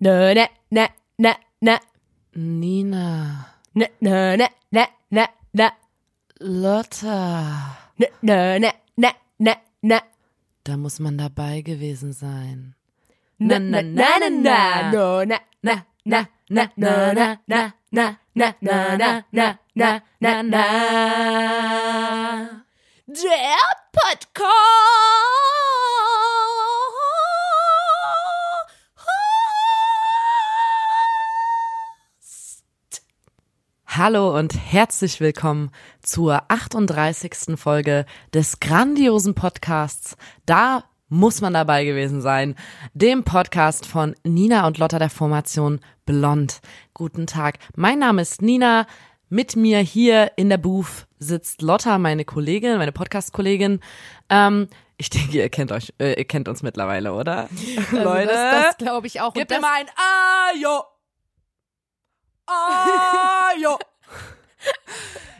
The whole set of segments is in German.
ne, ne, ne, ne, ne, Nina. ne, ne, ne, ne, ne, ne, Lotta. ne, ne, ne, ne, ne, ne. Da muss man dabei gewesen sein. Na, na, na, na, na, na, na, na, na, na, na, na, na, na, na, na, na, na, na, na. Der Podcast. Hallo und herzlich willkommen zur 38. Folge des grandiosen Podcasts. Da muss man dabei gewesen sein. Dem Podcast von Nina und Lotta der Formation Blond. Guten Tag. Mein Name ist Nina. Mit mir hier in der Booth sitzt Lotta, meine Kollegin, meine Podcast-Kollegin. Ähm, ich denke, ihr kennt euch, äh, ihr kennt uns mittlerweile, oder? Leute. Das, das glaube ich auch. Gib mir mal ein Ajo. Ajo.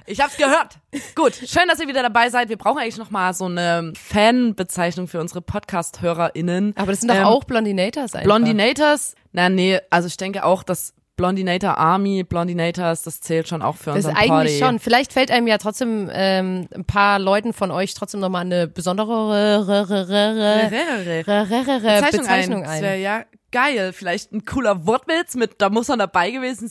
Ich hab's gehört. Gut, schön, dass ihr wieder dabei seid. Wir brauchen eigentlich noch mal so eine Fanbezeichnung für unsere Podcast-HörerInnen. aber das sind doch Ähm, auch Blondinators einfach. Blondinators? Na, nee, also ich denke auch, dass Blondinator Army, Blondinators, das zählt schon auch für Das ist unseren eigentlich Party. schon. Vielleicht fällt einem ja trotzdem ähm, ein paar Leuten von euch trotzdem nochmal eine besondere Bezeichnung, Bezeichnung Das ein. wäre ja geil. Vielleicht ein cooler Wortwitz mit, da muss man dabei gewesen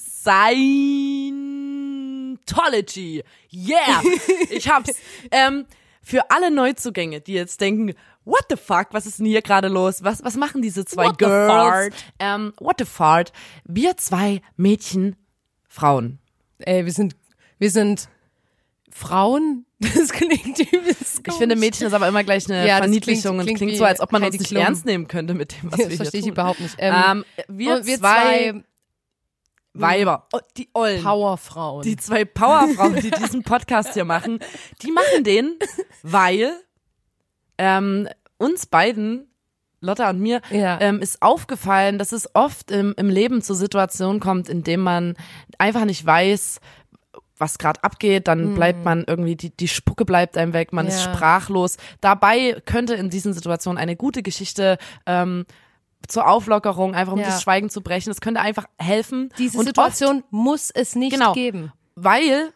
sein. Tology. Yeah. Ich hab's. ähm, für alle Neuzugänge, die jetzt denken, what the fuck, was ist denn hier gerade los? Was, was machen diese zwei What the Girls? fart? Ähm, what the fart? Wir zwei Mädchen, Frauen. Ey, wir sind, wir sind Frauen. Das klingt übelst Ich finde, Mädchen ist aber immer gleich eine Ja, Verniedlichung klingt- und klingt so, als ob man Heidi uns nicht Klum. ernst nehmen könnte mit dem, was Das wir hier verstehe ich überhaupt nicht. Ähm, Ähm, wir, wir zwei, zwei Weiber, oh, die Ollen, Powerfrauen. die zwei Powerfrauen, die diesen Podcast hier machen, die machen den, weil ähm, uns beiden, Lotta und mir, Ja. ähm, ist aufgefallen, dass es oft im, im Leben zu Situationen kommt, in dem man einfach nicht weiß, was gerade abgeht, dann bleibt man irgendwie, die, die Spucke bleibt einem weg, man ist Ja. sprachlos. Dabei könnte in diesen Situationen eine gute Geschichte ähm, zur Auflockerung, einfach um Ja. das Schweigen zu brechen, das könnte einfach helfen. Diese Und Situation muss es nicht Genau. geben. weil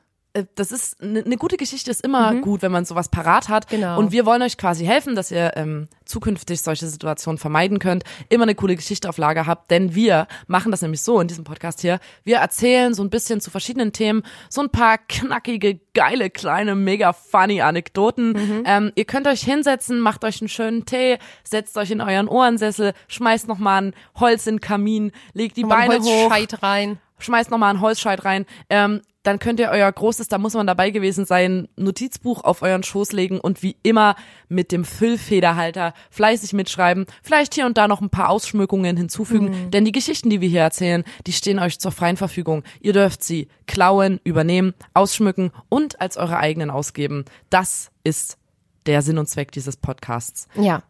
das ist eine ne gute Geschichte ist immer gut, wenn man sowas parat hat. Genau. Und wir wollen euch quasi helfen, dass ihr ähm, zukünftig solche Situationen vermeiden könnt, immer eine coole Geschichte auf Lager habt, denn wir machen das nämlich so in diesem Podcast hier. Wir erzählen so ein bisschen zu verschiedenen Themen so ein paar knackige, geile, kleine, mega funny Anekdoten. Ähm, ihr könnt euch hinsetzen, macht euch einen schönen Tee, setzt euch in euren Ohrensessel, schmeißt noch mal ein Holz in den Kamin, legt die Beine hoch rein. Schmeißt nochmal einen Holzscheit rein. Ähm, dann könnt ihr euer großes, da muss man dabei gewesen sein, Notizbuch auf euren Schoß legen und wie immer mit dem Füllfederhalter fleißig mitschreiben. Vielleicht hier und da noch ein paar Ausschmückungen hinzufügen, denn die Geschichten, die wir hier erzählen, die stehen euch zur freien Verfügung. Ihr dürft sie klauen, übernehmen, ausschmücken und als eure eigenen ausgeben. Das ist der Sinn und Zweck dieses Podcasts. Ja.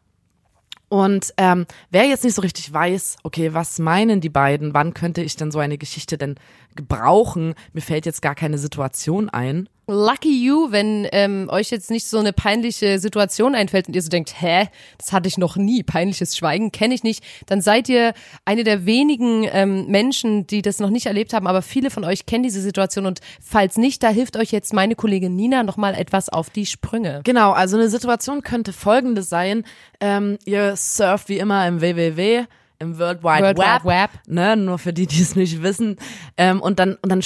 Und ähm, wer jetzt nicht so richtig weiß, okay, was meinen die beiden, wann könnte ich denn so eine Geschichte denn gebrauchen, mir fällt jetzt gar keine Situation ein. Lucky you, wenn ähm, euch jetzt nicht so eine peinliche Situation einfällt und ihr so denkt, hä, das hatte ich noch nie, peinliches Schweigen kenne ich nicht, dann seid ihr eine der wenigen ähm, Menschen, die das noch nicht erlebt haben, aber viele von euch kennen diese Situation und falls nicht, da hilft euch jetzt meine Kollegin Nina nochmal etwas auf die Sprünge. Genau, also eine Situation könnte folgende sein. Ähm, ihr surft wie immer im WWW, im World Wide World Web, Wide Web. ne, nur für die, die es nicht wissen. Ähm, und dann, und dann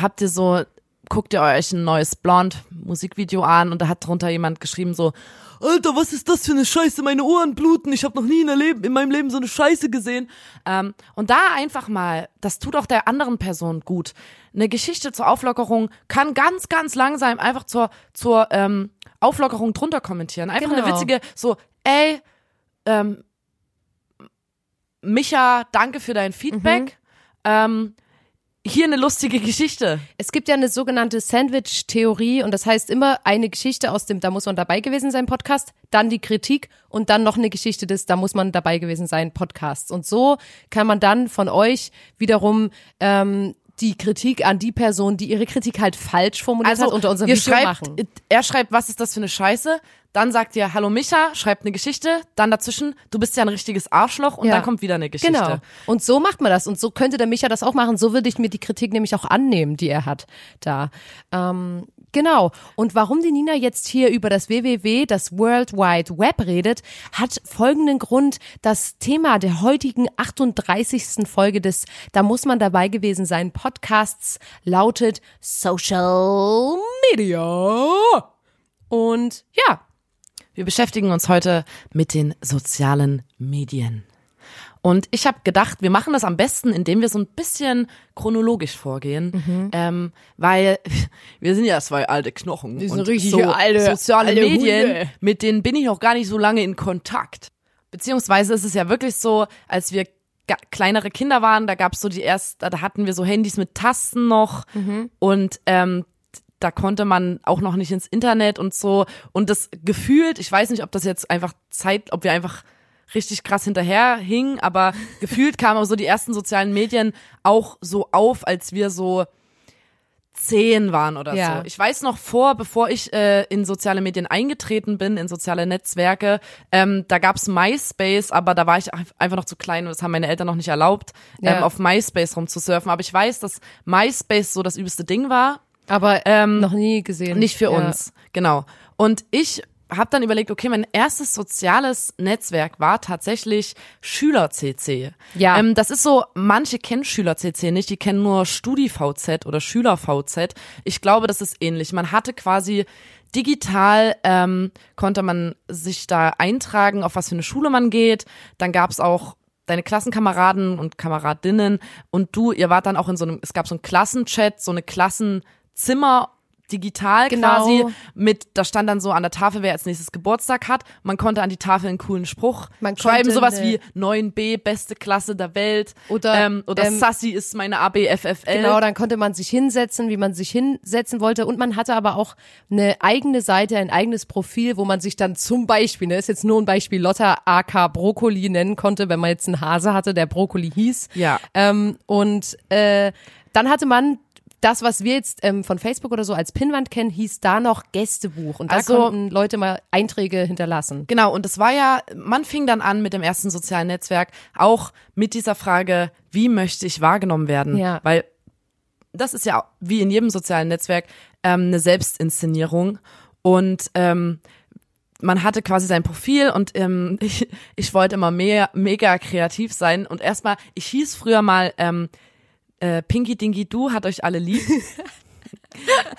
habt ihr so, guckt ihr euch ein neues Blond-Musikvideo an und da hat drunter jemand geschrieben so, Alter, was ist das für eine Scheiße? Meine Ohren bluten. Ich habe noch nie in, Leben, in meinem Leben so eine Scheiße gesehen. Ähm, und da einfach mal, das tut auch der anderen Person gut. Eine Geschichte zur Auflockerung kann ganz, ganz langsam einfach zur, zur ähm, Auflockerung drunter kommentieren. Einfach eine Genau. witzige, so, ey, ähm, Micha, danke für dein Feedback. Ähm, hier eine lustige Geschichte. Es gibt ja eine sogenannte Sandwich-Theorie und das heißt immer eine Geschichte aus dem Da muss man dabei gewesen sein Podcast, dann die Kritik und dann noch eine Geschichte des Da muss man dabei gewesen sein Podcasts. Und so kann man dann von euch wiederum ähm, die Kritik an die Person, die ihre Kritik halt falsch formuliert hat, unter unserem Video schreibt, machen. Er schreibt, was ist das für eine Scheiße? Dann sagt ihr, hallo Micha, schreibt eine Geschichte. Dann dazwischen, du bist ja ein richtiges Arschloch. Und Ja. dann kommt wieder eine Geschichte. Genau. Und so macht man das. Und so könnte der Micha das auch machen. So würde ich mir die Kritik nämlich auch annehmen, die er hat da. Ähm, genau. Und warum die Nina jetzt hier über das WWW, das World Wide Web redet, hat folgenden Grund. Das Thema der heutigen 38. Folge des Da muss man dabei gewesen sein Podcasts lautet Social Media. Und ja, Wir beschäftigen uns heute mit den sozialen Medien. Und ich habe gedacht, wir machen das am besten, indem wir so ein bisschen chronologisch vorgehen, Mhm. ähm, weil wir sind ja zwei alte Knochen. Wir sind und richtige so alte- soziale alte Medien, Hunde. mit denen bin ich noch gar nicht so lange in Kontakt. Beziehungsweise ist es ja wirklich so, als wir kleinere Kinder waren, da gab's so die erst, da hatten wir so Handys mit Tasten noch Mhm. und ähm, da konnte man auch noch nicht ins Internet und so. Und das gefühlt, ich weiß nicht, ob das jetzt einfach Zeit, ob wir einfach richtig krass hinterher hingen, aber gefühlt kamen aber so die ersten sozialen Medien auch so auf, als wir so zehn waren oder Ja. so. Ich weiß noch vor, bevor ich äh, in soziale Medien eingetreten bin, in soziale Netzwerke, ähm, da gab's MySpace, aber da war ich ein- einfach noch zu klein und das haben meine Eltern noch nicht erlaubt, Ja. ähm, auf MySpace rumzusurfen. Aber ich weiß, dass MySpace so das übelste Ding war. aber Ähm, noch nie gesehen. Nicht für Ja. uns, genau. Und ich habe dann überlegt, okay, mein erstes soziales Netzwerk war tatsächlich Schüler-CC. Ja. Ähm, das ist so, manche kennen Schüler-CC nicht, die kennen nur Studi-VZ oder Schüler-VZ. Ich glaube, das ist ähnlich. Man hatte quasi digital, ähm, konnte man sich da eintragen, auf was für eine Schule man geht. Dann gab's auch deine Klassenkameraden und Kameradinnen und du, ihr wart dann auch in so einem, es gab so einen Klassenchat, so eine Klassenzimmer digital Genau. quasi mit, da stand dann so an der Tafel, wer als nächstes Geburtstag hat. Man konnte an die Tafel einen coolen Spruch Man schreiben, sowas wie 9b, beste Klasse der Welt. Oder, ähm, oder ähm, Sassy ist meine ABFFL. Genau, dann konnte man sich hinsetzen, wie man sich hinsetzen wollte. Und man hatte aber auch eine eigene Seite, ein eigenes Profil, wo man sich dann zum Beispiel, ne, ist jetzt nur ein Beispiel, Lotta AK Brokkoli nennen konnte, wenn man jetzt einen Hase hatte, der Brokkoli hieß. Ja. Ähm, und äh, dann hatte man das, was wir jetzt ähm, von Facebook oder so als Pinnwand kennen, hieß da noch Gästebuch. Und da Also- konnten Leute mal Einträge hinterlassen. Genau, und es war ja, man fing dann an mit dem ersten sozialen Netzwerk, auch mit dieser Frage, wie möchte ich wahrgenommen werden? Ja. Weil das ist ja wie in jedem sozialen Netzwerk ähm, eine Selbstinszenierung. Und ähm, man hatte quasi sein Profil und ähm, ich, ich wollte immer mehr, mega kreativ sein. Und erstmal, ich hieß früher mal ähm, äh, Pinky Dinky Du hat euch alle lieb.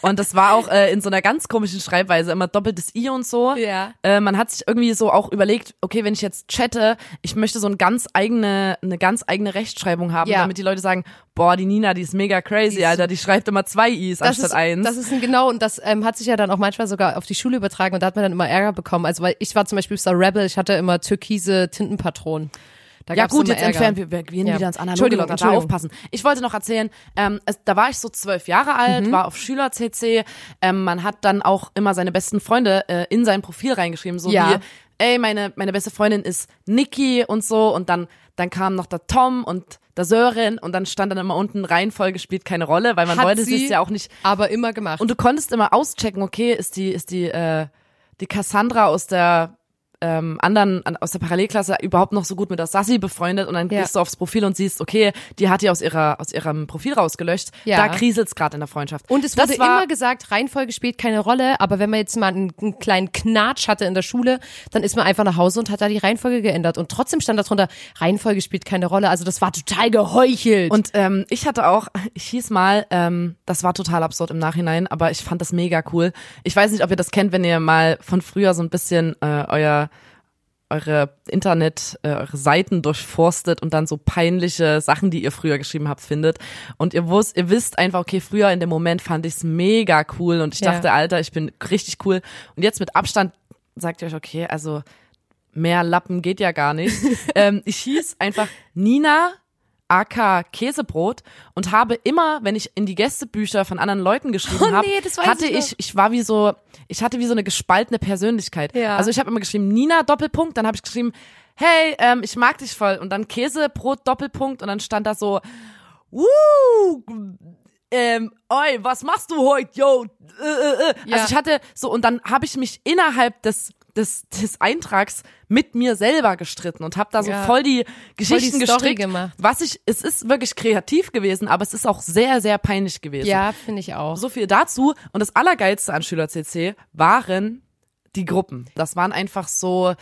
Und das war auch äh, in so einer ganz komischen Schreibweise, immer doppeltes I und so. Ja. Äh, man hat sich irgendwie so auch überlegt, okay, wenn ich jetzt chatte, ich möchte so eine ganz eigene, eine ganz eigene Rechtschreibung haben, Ja. damit die Leute sagen, boah, die Nina, die ist mega crazy, Die Alter, die schreibt immer zwei I's Das anstatt ist, eins. das ist ein genau und das ähm, hat sich ja dann auch manchmal sogar auf die Schule übertragen und da hat man dann immer Ärger bekommen. Also weil ich war zum Beispiel Star Rebel, ich hatte immer türkise Tintenpatronen. Da ja gut, jetzt Ärger. entfernen wir, wir gehen Ja. wieder ins analoge Entschuldigung, Logger, da Entschuldigung. aufpassen. Ich wollte noch erzählen, ähm, es, da war ich so zwölf Jahre alt, Mhm. war auf Schüler-CC, ähm, man hat dann auch immer seine besten Freunde äh, in sein Profil reingeschrieben, so Ja. wie, ey, meine, meine beste Freundin ist Niki und so und dann, dann kam noch der Tom und der Sören und dann stand dann immer unten Reihenfolge spielt keine Rolle, weil man Hat wollte sie es ja auch nicht aber immer gemacht. und du konntest immer auschecken, okay, ist die, ist die, äh, die Cassandra aus der ähm, anderen, an, aus der Parallelklasse überhaupt noch so gut mit der Sassi befreundet und dann Ja. gehst du aufs Profil und siehst, okay, die hat die aus ihrer, aus ihrem Profil rausgelöscht. Ja. Da kriselt's gerade in der Freundschaft. Und es wurde war- immer gesagt, Reihenfolge spielt keine Rolle, aber wenn man jetzt mal einen, einen kleinen Knatsch hatte in der Schule, dann ist man einfach nach Hause und hat da die Reihenfolge geändert. Und trotzdem stand da drunter, Reihenfolge spielt keine Rolle. Also das war total geheuchelt. Und ähm, ich hatte auch, ich hieß mal, ähm, das war total absurd im Nachhinein, aber ich fand das mega cool. Ich weiß nicht, ob ihr das kennt, wenn ihr mal von früher so ein bisschen äh, euer eure Internet, äh, eure Seiten durchforstet und dann so peinliche Sachen, die ihr früher geschrieben habt, findet. Und ihr wusst, ihr wisst einfach, okay, früher in dem Moment fand ich's mega cool und ich Ja. dachte, Alter, ich bin richtig cool. Und jetzt mit Abstand sagt ihr euch, okay, also mehr Lappen geht ja gar nicht. ähm, ich hieß einfach Nina AK Käsebrot und habe immer, wenn ich in die Gästebücher von anderen Leuten geschrieben Oh habe, nee, hatte ich ich, ich war wie so, ich hatte wie so eine gespaltene Persönlichkeit. Ja. Also ich habe immer geschrieben Nina Doppelpunkt, dann habe ich geschrieben, hey, ähm, ich mag dich voll und dann Käsebrot Doppelpunkt und dann stand da so wuh, ähm, oi, was machst du heute, yo? Äh, äh, äh. Ja. Also ich hatte so, und dann habe ich mich innerhalb des, des, des Eintrags mit mir selber gestritten und habe da so Ja. voll die Geschichten Story gestrickt. gemacht. Was ich, es ist wirklich kreativ gewesen, aber es ist auch sehr, sehr peinlich gewesen. Ja, finde ich auch. So viel dazu. Und das Allergeilste an Schüler-CC waren die Gruppen. Das waren einfach so,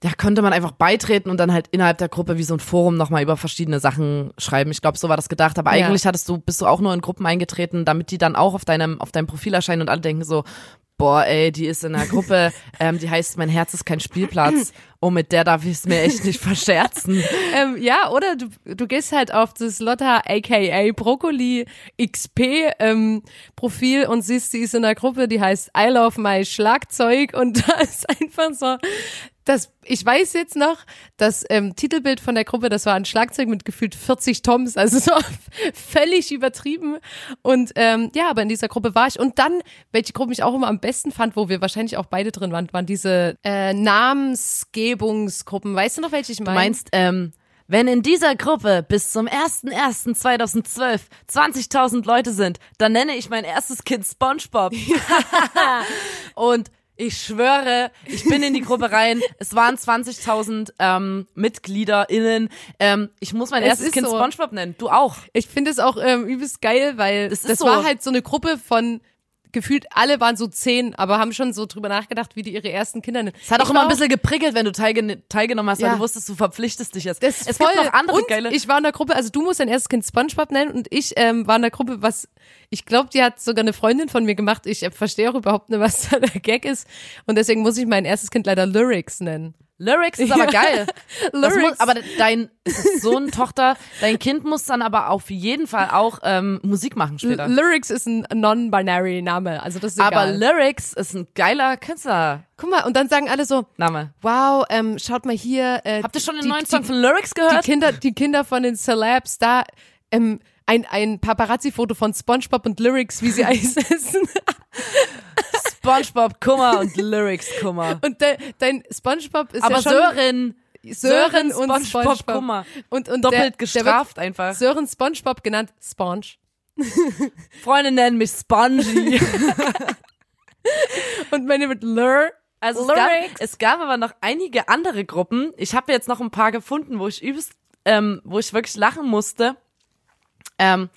da konnte man einfach beitreten und dann halt innerhalb der Gruppe wie so ein Forum nochmal über verschiedene Sachen schreiben. Ich glaube, so war das gedacht. Aber Ja. eigentlich hattest du, bist du auch nur in Gruppen eingetreten, damit die dann auch auf deinem, auf deinem Profil erscheinen und alle denken so, boah, ey, die ist in einer Gruppe, ähm, die heißt, mein Herz ist kein Spielplatz. Oh, mit der darf ich es mir echt nicht verscherzen. Ähm, ja, oder du, du gehst halt auf das Lotta aka Brokkoli XP ähm, Profil und siehst, sie ist in einer Gruppe, die heißt I Love My Schlagzeug und da ist einfach so, das, ich weiß jetzt noch, das ähm, Titelbild von der Gruppe, das war ein Schlagzeug mit gefühlt 40 Toms, also so völlig übertrieben. Und ähm, ja, aber in dieser Gruppe war ich. Und dann, welche Gruppe ich auch immer am besten fand, wo wir wahrscheinlich auch beide drin waren, waren diese äh, Namensgebungsgruppen. Weißt du noch, welche ich meine? Du meinst, ähm, wenn in dieser Gruppe bis zum 01.01.2012 20.000 Leute sind, dann nenne ich mein erstes Kind SpongeBob. Und ich schwöre, ich bin in die Gruppe rein. Es waren 20.000 ähm, MitgliederInnen. Ähm, ich muss mein Es erstes Kind so. SpongeBob nennen. Du auch. Ich finde es auch ähm, übelst geil, weil Das das, so. war halt so eine Gruppe von gefühlt alle waren so zehn, aber haben schon so drüber nachgedacht, wie die ihre ersten Kinder nennen. Es hat auch Ich immer ein bisschen geprickelt, wenn du teilgen teilgenommen hast, weil Ja. du wusstest, du verpflichtest dich jetzt. das es voll, gibt noch andere und geile. Ich war in der Gruppe, also du musst dein erstes Kind SpongeBob nennen und ich ähm, war in der Gruppe, was ich glaube, die hat sogar eine Freundin von mir gemacht. Ich äh, verstehe auch überhaupt nicht, was da der Gag ist und deswegen muss ich mein erstes Kind leider Lyrics nennen. Lyrics ist aber geil. Lyrics. muss, aber dein Sohn, Tochter, dein Kind muss dann aber auf jeden Fall auch ähm, Musik machen später. L Lyrics ist ein non-binary Name, also das ist egal. aber Lyrics ist ein geiler Künstlername. Guck mal, und dann sagen alle so, wow, ähm, schaut mal hier. Äh, Habt ihr schon den die, neuen die, Song von Lyrics die gehört? Kinder, die Kinder von den Celebs, da ähm, ein, ein Paparazzi-Foto von SpongeBob und Lyrics, wie sie Eis essen. SpongeBob Kummer und Lyrics Kummer. Und de, dein SpongeBob ist Aber ja schon Sören, Sören und SpongeBob SpongeBob. Kummer. Und, und Doppelt der, der gestraft einfach. wird Sören SpongeBob genannt Sponge. Freunde nennen mich Spongy. Und meine wird Lur. Also es gab, es gab aber noch einige andere Gruppen. Ich habe jetzt noch ein paar gefunden, wo ich übelst, ähm, wo ich wirklich lachen musste. Ähm,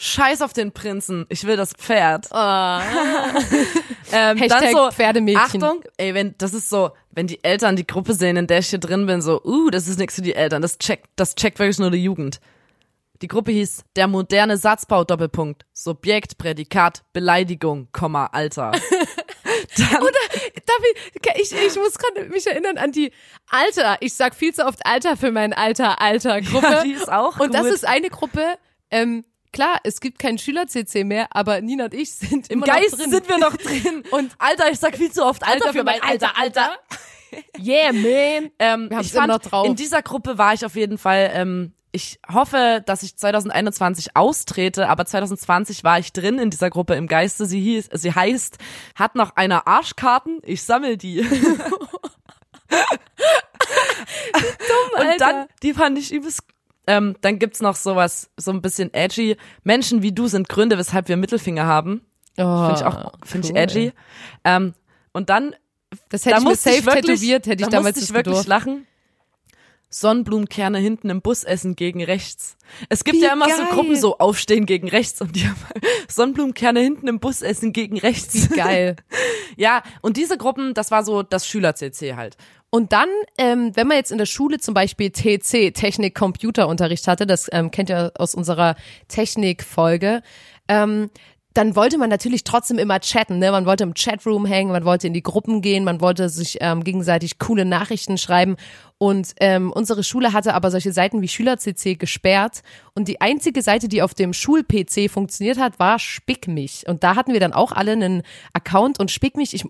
Scheiß auf den Prinzen, ich will das Pferd. ähm, Hashtag dann so, Pferdemädchen. Achtung, ey, wenn das ist so, wenn die Eltern die Gruppe sehen, in der ich hier drin bin, so, uh, das ist nichts für die Eltern, das checkt, das checkt wirklich nur die Jugend. Die Gruppe hieß der moderne Satzbau Doppelpunkt Subjekt Prädikat Beleidigung Komma Alter. Dann, Darf ich, ich, ich muss gerade mich erinnern an die Alter. Ich sag viel zu oft Alter für mein Alter, Alter Gruppe. Ja, die ist auch Und das gut. ist eine Gruppe, ähm, klar, es gibt keinen Schüler-CC mehr, aber Nina und ich sind Im immer Geist noch drin. sind wir noch drin. Und Alter, ich sag viel zu oft Alter, für mein Alter, Alter. Yeah, man. Ähm, ich fand, noch drauf. in dieser Gruppe war ich auf jeden Fall, ähm, ich hoffe, dass ich 2021 austrete, aber 2020 war ich drin in dieser Gruppe im Geiste. Sie hieß, sie heißt, hat noch einer Arschkarten, ich sammel die. Und Alter. dann, die fand ich übelst ähm, dann gibt's noch sowas, so ein bisschen edgy. Menschen wie du sind Gründe, weshalb wir Mittelfinger haben. Oh, Finde ich auch, finde ich cool. edgy. Ähm, und dann Das hätte da ich mir safe ich wirklich, tätowiert, hätte ich da damals musste ich wirklich gedurft. lachen. Sonnenblumenkerne hinten im Bus essen gegen rechts. Es gibt Wie ja immer so geil. Gruppen so aufstehen gegen rechts und die haben Sonnenblumenkerne hinten im Bus essen gegen rechts. Geil. Ja, und diese Gruppen, das war so das Schüler-CC halt. Und dann, ähm, wenn man jetzt in der Schule zum Beispiel TC, Technik Computerunterricht hatte, das ähm, kennt ihr aus unserer Technikfolge, ähm, dann wollte man natürlich trotzdem immer chatten, ne? Man wollte im Chatroom hängen, man wollte in die Gruppen gehen, man wollte sich ähm, gegenseitig coole Nachrichten schreiben. Und ähm, unsere Schule hatte aber solche Seiten wie SchülerCC gesperrt. Und die einzige Seite, die auf dem Schul-PC funktioniert hat, war Spickmich. Und da hatten wir dann auch alle einen Account und Spickmich, ich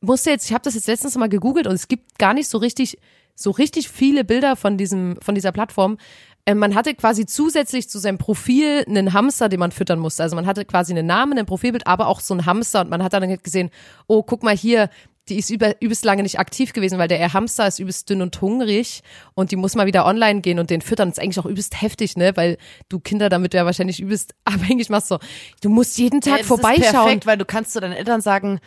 musste jetzt, ich habe das jetzt letztens mal gegoogelt und es gibt gar nicht so richtig, so richtig viele Bilder von diesem, von dieser Plattform. Ähm, man hatte quasi zusätzlich zu seinem Profil einen Hamster, den man füttern musste. Also man hatte quasi einen Namen, ein Profilbild, aber auch so ein Hamster und man hat dann gesehen, oh, guck mal hier, die ist über, übelst lange nicht aktiv gewesen, weil der Hamster ist übelst dünn und hungrig und die muss mal wieder online gehen und den füttern. Das ist eigentlich auch übelst heftig, ne? Weil du Kinder damit ja wahrscheinlich übelst abhängig machst. So, du musst jeden Tag Ja, das vorbeischauen. Ist perfekt, weil du kannst zu deinen Eltern sagen,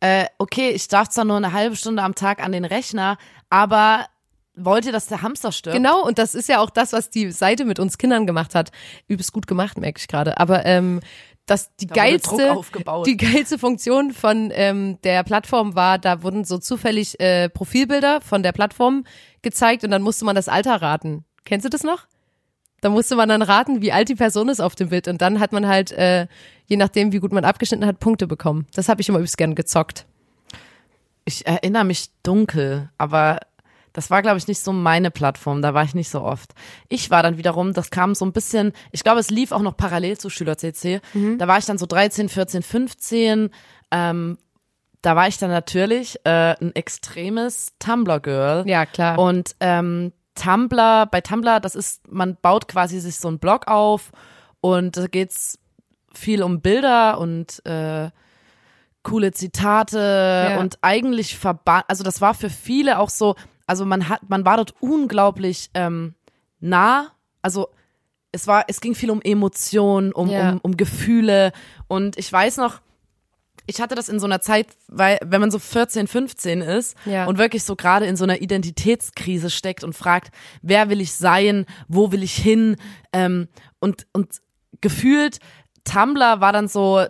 äh, okay, ich darf zwar nur eine halbe Stunde am Tag an den Rechner, aber wollt ihr, dass der Hamster stirbt? Genau, und das ist ja auch das, was die Seite mit uns Kindern gemacht hat. Übelst gut gemacht, merke ich gerade. Aber ähm, das die Da geilste, die geilste Funktion von ähm, der Plattform war, da wurden so zufällig äh, Profilbilder von der Plattform gezeigt und dann musste man das Alter raten. Kennst du das noch? Da musste man dann raten, wie alt die Person ist auf dem Bild und dann hat man halt, äh, je nachdem, wie gut man abgeschnitten hat, Punkte bekommen. Das habe ich immer übelst gern gezockt. Ich erinnere mich dunkel, aber das war, glaube ich, nicht so meine Plattform. Da war ich nicht so oft. Ich war dann wiederum, das kam so ein bisschen, ich glaube, es lief auch noch parallel zu Schüler-CC. Da war ich dann so 13, 14, 15. Ähm, da war ich dann natürlich äh, ein extremes Tumblr-Girl. Ja, klar. Und ähm, Tumblr, bei Tumblr, das ist, man baut quasi sich so einen Blog auf und da geht's viel um Bilder und äh, coole Zitate Ja. und eigentlich verbannt, also das war für viele auch so, also man hat, man war dort unglaublich ähm, nah, also es war, es ging viel um Emotionen, um, Ja. um, um Gefühle und ich weiß noch, ich hatte das in so einer Zeit, weil wenn man so 14, 15 ist Ja. und wirklich so gerade in so einer Identitätskrise steckt und fragt, wer will ich sein, wo will ich hin ähm, und und gefühlt Tumblr war dann so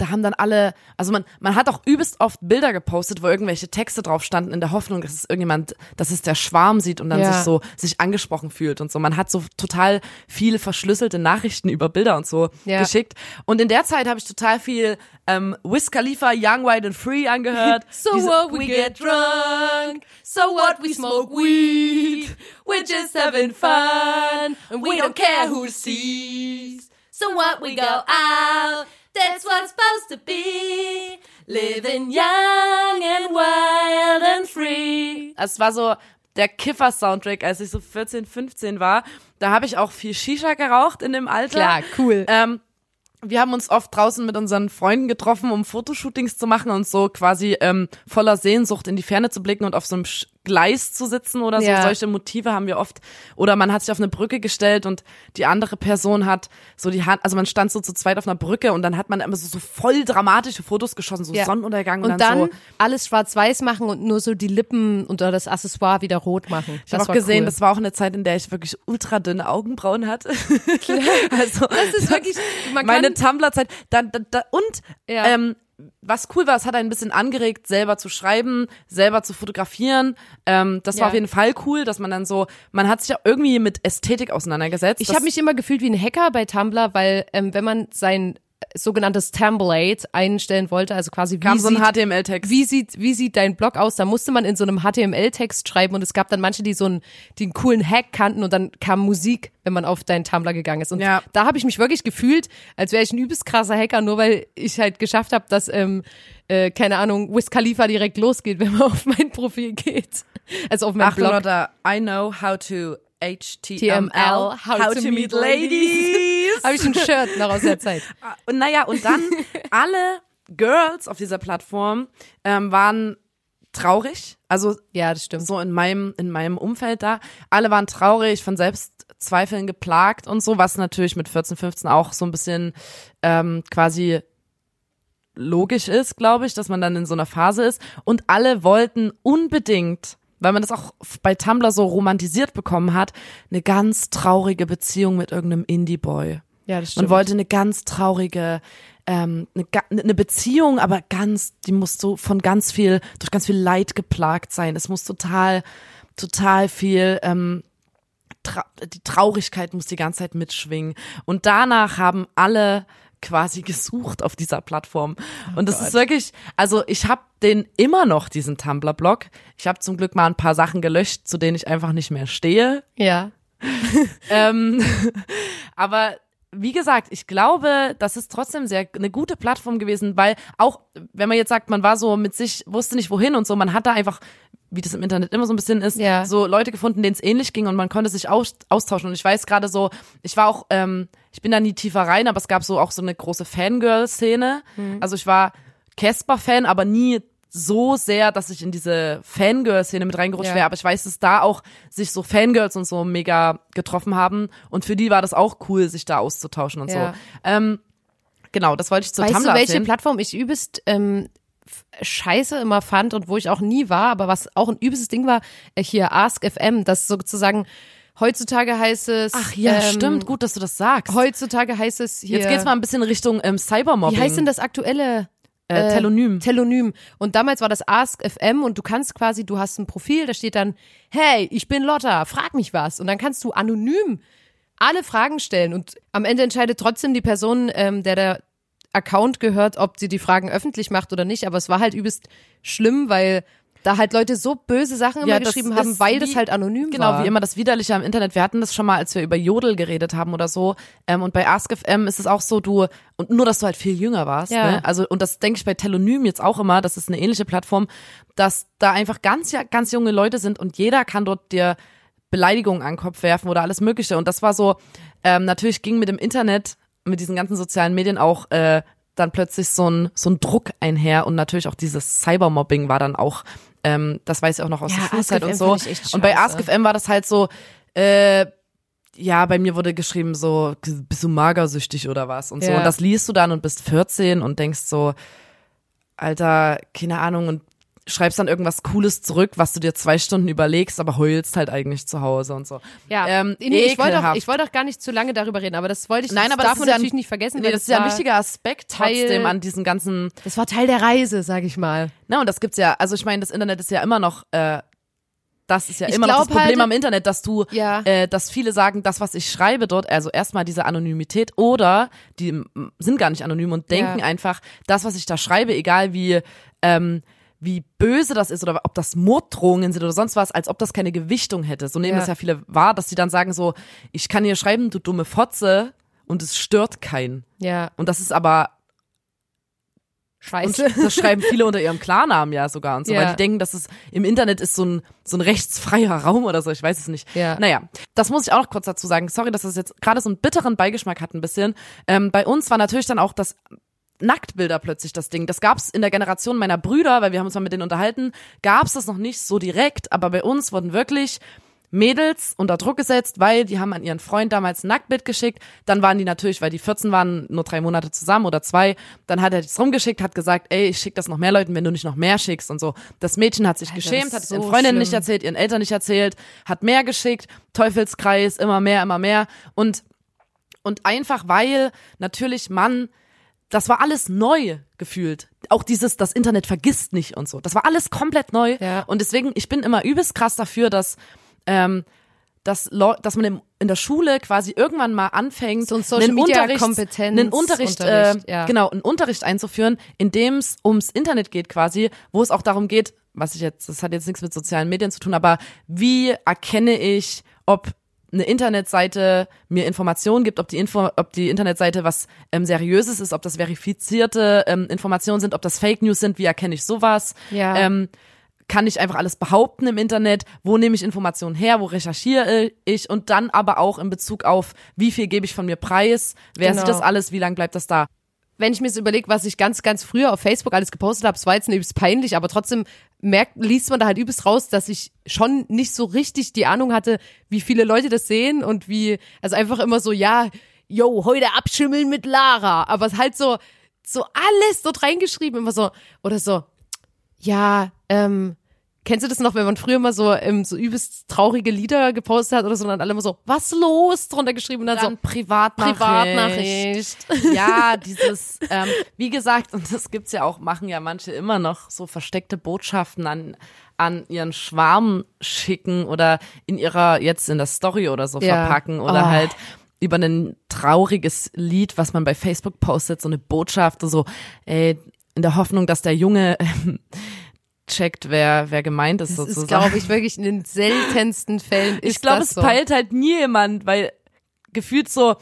da haben dann alle, also man, man hat auch übelst oft Bilder gepostet, wo irgendwelche Texte drauf standen, in der Hoffnung, dass es irgendjemand, dass es der Schwarm sieht und dann Ja. sich so, sich angesprochen fühlt und so. Man hat so total viele verschlüsselte Nachrichten über Bilder und so Ja. geschickt. Und in der Zeit habe ich total viel ähm, Wiz Khalifa, Young, White and Free angehört. So Diese- what we get drunk, so what we smoke weed, we're just having fun, and we don't care who sees. So what we go out, that's what's supposed to be, living young and wild and free. Es war so der Kiffer-Soundtrack, als ich so 14, 15 war. Da habe ich auch viel Shisha geraucht in dem Alter. Klar, cool. Ähm, wir haben uns oft draußen mit unseren Freunden getroffen, um Fotoshootings zu machen und so quasi ähm, voller Sehnsucht in die Ferne zu blicken und auf so einem Gleis zu sitzen oder so. Ja. Solche Motive haben wir oft. Oder man hat sich auf eine Brücke gestellt und die andere Person hat so die Hand, also man stand so zu zweit auf einer Brücke und dann hat man immer so, so voll dramatische Fotos geschossen, so Ja. Sonnenuntergang und, Und dann so. alles schwarz-weiß machen und nur so die Lippen unter das Accessoire wieder rot machen. Ich habe auch gesehen, das war auch eine Zeit, in der ich wirklich ultra dünne Augenbrauen hatte. also das ist wirklich, man meine Tumblr-Zeit. Da, da, da, und Ja. ähm, was cool war, es hat einen ein bisschen angeregt, selber zu schreiben, selber zu fotografieren. Ähm, das Ja. war auf jeden Fall cool, dass man dann so, man hat sich ja irgendwie mit Ästhetik auseinandergesetzt. ich habe mich immer gefühlt wie ein Hacker bei Tumblr, weil ähm, wenn man sein sogenanntes Template einstellen wollte, also quasi wie kam so ein sieht, HTML-Text. wie sieht, wie sieht dein Blog aus? Da musste man in so einem HTML-Text schreiben und es gab dann manche, die so einen, die einen coolen Hack kannten und dann kam Musik, wenn man auf deinen Tumblr gegangen ist. Und Ja. da habe ich mich wirklich gefühlt, als wäre ich ein übelst krasser Hacker, nur weil ich halt geschafft habe, dass, ähm, äh, keine Ahnung, Wiz Khalifa direkt losgeht, wenn man auf mein Profil geht. Also auf mein Achtung Blog. Leute, I know how to HTML, TML, how to meet ladies. Habe ich ein Shirt noch aus der Zeit. Und naja, und dann alle Girls auf dieser Plattform ähm, waren traurig. Also Ja, das stimmt. so in meinem, in meinem Umfeld da. Alle waren traurig, von Selbstzweifeln geplagt und so, was natürlich mit 14, 15 auch so ein bisschen ähm, quasi logisch ist, glaube ich, dass man dann in so einer Phase ist. Und alle wollten unbedingt, weil man das auch bei Tumblr so romantisiert bekommen hat, eine ganz traurige Beziehung mit irgendeinem Indie-Boy. Ja, das Man wollte eine ganz traurige, ähm, eine, ga- eine Beziehung, aber ganz, die muss so von ganz viel, durch ganz viel Leid geplagt sein. Es muss total, total viel, ähm, tra die Traurigkeit muss die ganze Zeit mitschwingen. Und danach haben alle quasi gesucht auf dieser Plattform. Und das ist wirklich, also ich habe den immer noch, diesen Tumblr-Blog. Ich habe zum Glück mal ein paar Sachen gelöscht, zu denen ich einfach nicht mehr stehe. Ja. Ähm, aber wie gesagt, ich glaube, das ist trotzdem sehr eine gute Plattform gewesen, weil auch wenn man jetzt sagt, man war so mit sich, wusste nicht wohin und so, man hat da einfach, wie das im Internet immer so ein bisschen ist, Ja. so Leute gefunden, denen es ähnlich ging und man konnte sich aus, austauschen. Und ich weiß gerade so, ich war auch, ähm, ich bin da nie tiefer rein, aber es gab so auch so eine große Fangirl-Szene. Also ich war Casper-Fan, aber nie so sehr, dass ich in diese Fangirl-Szene mit reingerutscht Ja. wäre, aber ich weiß, dass da auch sich so Fangirls und so mega getroffen haben und für die war das auch cool, sich da auszutauschen und Ja. so. Ähm, genau, das wollte ich zur Weißt Tumblr du, welche erzählen. Plattform ich übelst ähm, scheiße immer fand und wo ich auch nie war, aber was auch ein übelstes Ding war, äh, hier Ask FM, das sozusagen heutzutage heißt es. Ach ja, ähm, stimmt, gut, dass du das sagst. Heutzutage heißt es hier. Jetzt geht's mal ein bisschen Richtung ähm, Cybermobbing. Wie heißt denn das aktuelle? Äh, Telonym. Telonym. Und damals war das Ask FM und du kannst quasi, du hast ein Profil, da steht dann, hey, ich bin Lotta, frag mich was. Und dann kannst du anonym alle Fragen stellen und am Ende entscheidet trotzdem die Person, ähm, der der Account gehört, ob sie die Fragen öffentlich macht oder nicht. Aber es war halt übelst schlimm, weil da halt Leute so böse Sachen immer Ja, das geschrieben haben, weil wie- das halt anonym Genau, war. wie immer das Widerliche am Internet. Wir hatten das schon mal, als wir über Jodel geredet haben oder so. Ähm, und bei AskFM ist es auch so, du, und nur, dass du halt viel jünger warst. Ja. Ne? Also, und das denke ich bei Telonym jetzt auch immer, das ist eine ähnliche Plattform, dass da einfach ganz, ja- ganz junge Leute sind und jeder kann dort dir Beleidigungen an den Kopf werfen oder alles Mögliche. Und das war so, ähm, natürlich ging mit dem Internet, mit diesen ganzen sozialen Medien auch äh, dann plötzlich so ein, so ein Druck einher und natürlich auch dieses Cybermobbing war dann auch, ähm, das weiß ich auch noch aus Ja, der Schulzeit und so. Und bei. AskFM war das halt so, äh, ja, bei mir wurde geschrieben so, bist du magersüchtig oder was und so. Ja. Und das liest du dann und bist 14 und denkst so, Alter, keine Ahnung und schreibst dann irgendwas Cooles zurück, was du dir zwei Stunden überlegst, aber heulst halt eigentlich zu Hause und so. ja, ähm, nee, ich wollte auch, ekelhaft. ich wollte auch gar nicht zu lange darüber reden, aber das wollte ich, Nein, das aber darf das man ist ja ein- natürlich nicht vergessen. Nee, das ist ja ein wichtiger Aspekt Teil- trotzdem an diesen ganzen Das war Teil der Reise, sag ich mal. Na, und das gibt's ja, also ich meine, das Internet ist ja immer noch, äh, das ist ja Ich immer noch das glaub Problem halt- am Internet, dass du, Ja. äh, dass viele sagen, das, was ich schreibe dort, also erstmal diese Anonymität oder die sind gar nicht anonym und denken Ja. einfach, das, was ich da schreibe, egal wie, ähm, wie böse das ist oder ob das Morddrohungen sind oder sonst was, als ob das keine Gewichtung hätte. So nehmen Ja. das ja viele wahr, dass sie dann sagen so, ich kann hier schreiben, du dumme Fotze und es stört keinen. Ja, Und das ist aber und scheiße. das schreiben viele unter ihrem Klarnamen ja sogar und so, Ja. weil die denken, dass es im Internet ist so ein, so ein rechtsfreier Raum oder so, ich weiß es nicht. Ja. Naja, das muss ich auch noch kurz dazu sagen. Sorry, dass das jetzt gerade so einen bitteren Beigeschmack hat ein bisschen. Ähm, bei uns war natürlich dann auch das Nacktbilder plötzlich das Ding. Das gab's in der Generation meiner Brüder, weil wir haben uns mal mit denen unterhalten, gab's das noch nicht so direkt, aber bei uns wurden wirklich Mädels unter Druck gesetzt, weil die haben an ihren Freund damals ein Nacktbild geschickt. Dann waren die natürlich, weil die 14 waren, nur drei Monate zusammen oder zwei. Dann hat er das rumgeschickt, hat gesagt, ey, ich schick das noch mehr Leuten, wenn du nicht noch mehr schickst und so. Das Mädchen hat sich Alter, geschämt, hat es ihren so Freundinnen nicht schlimm. erzählt, ihren Eltern nicht erzählt, hat mehr geschickt, Teufelskreis, immer mehr, immer mehr. Und, und einfach, weil natürlich Mann das war alles neu gefühlt. Auch dieses, das Internet vergisst nicht und so. Das war alles komplett neu. Ja. Und deswegen, ich bin immer übelst krass dafür, dass, ähm, dass, dass man im, in der Schule quasi irgendwann mal anfängt, So ein Social einen Media Unterricht, Kompetenz- einen Unterricht, Unterricht, äh, ja. genau, einen Unterricht einzuführen, in dem es ums Internet geht quasi, wo es auch darum geht, was ich jetzt, das hat jetzt nichts mit sozialen Medien zu tun, aber wie erkenne ich, ob eine Internetseite mir Informationen gibt, ob die Info, ob die Internetseite was ähm, seriöses ist, ob das verifizierte ähm, Informationen sind, ob das Fake News sind, wie erkenne ich sowas? Ja. Ähm, kann ich einfach alles behaupten im Internet? Wo nehme ich Informationen her? Wo recherchiere ich? Und dann aber auch in Bezug auf, wie viel gebe ich von mir preis? Wer Genau. sieht das alles? Wie lange bleibt das da? Wenn ich mir so überlege, was ich ganz, ganz früher auf Facebook alles gepostet habe, es war jetzt übelst peinlich, aber trotzdem merkt, liest man da halt übelst raus, dass ich schon nicht so richtig die Ahnung hatte, wie viele Leute das sehen und wie, also einfach immer so, ja, yo, heute abschimmeln mit Lara, aber es halt so, so alles dort reingeschrieben, immer so, oder so, ja, ähm, Kennst du das noch, wenn man früher mal so, ähm, so übelst traurige Lieder gepostet hat oder so, und dann alle immer so, was los drunter geschrieben und dann, Dann so, Privatnachricht. Privatnachricht. Ja, dieses, ähm, wie gesagt, und das gibt's ja auch, machen ja manche immer noch so versteckte Botschaften an, an ihren Schwarm schicken oder in ihrer, jetzt in der Story oder so Ja. verpacken oder Oh. halt über ein trauriges Lied, was man bei Facebook postet, so eine Botschaft, so, ey, in der Hoffnung, dass der Junge ähm, checkt, wer, wer gemeint ist Das sozusagen. ist, glaube ich, wirklich in den seltensten Fällen ist Ich glaube, das es so. peilt halt nie jemand, weil gefühlt so,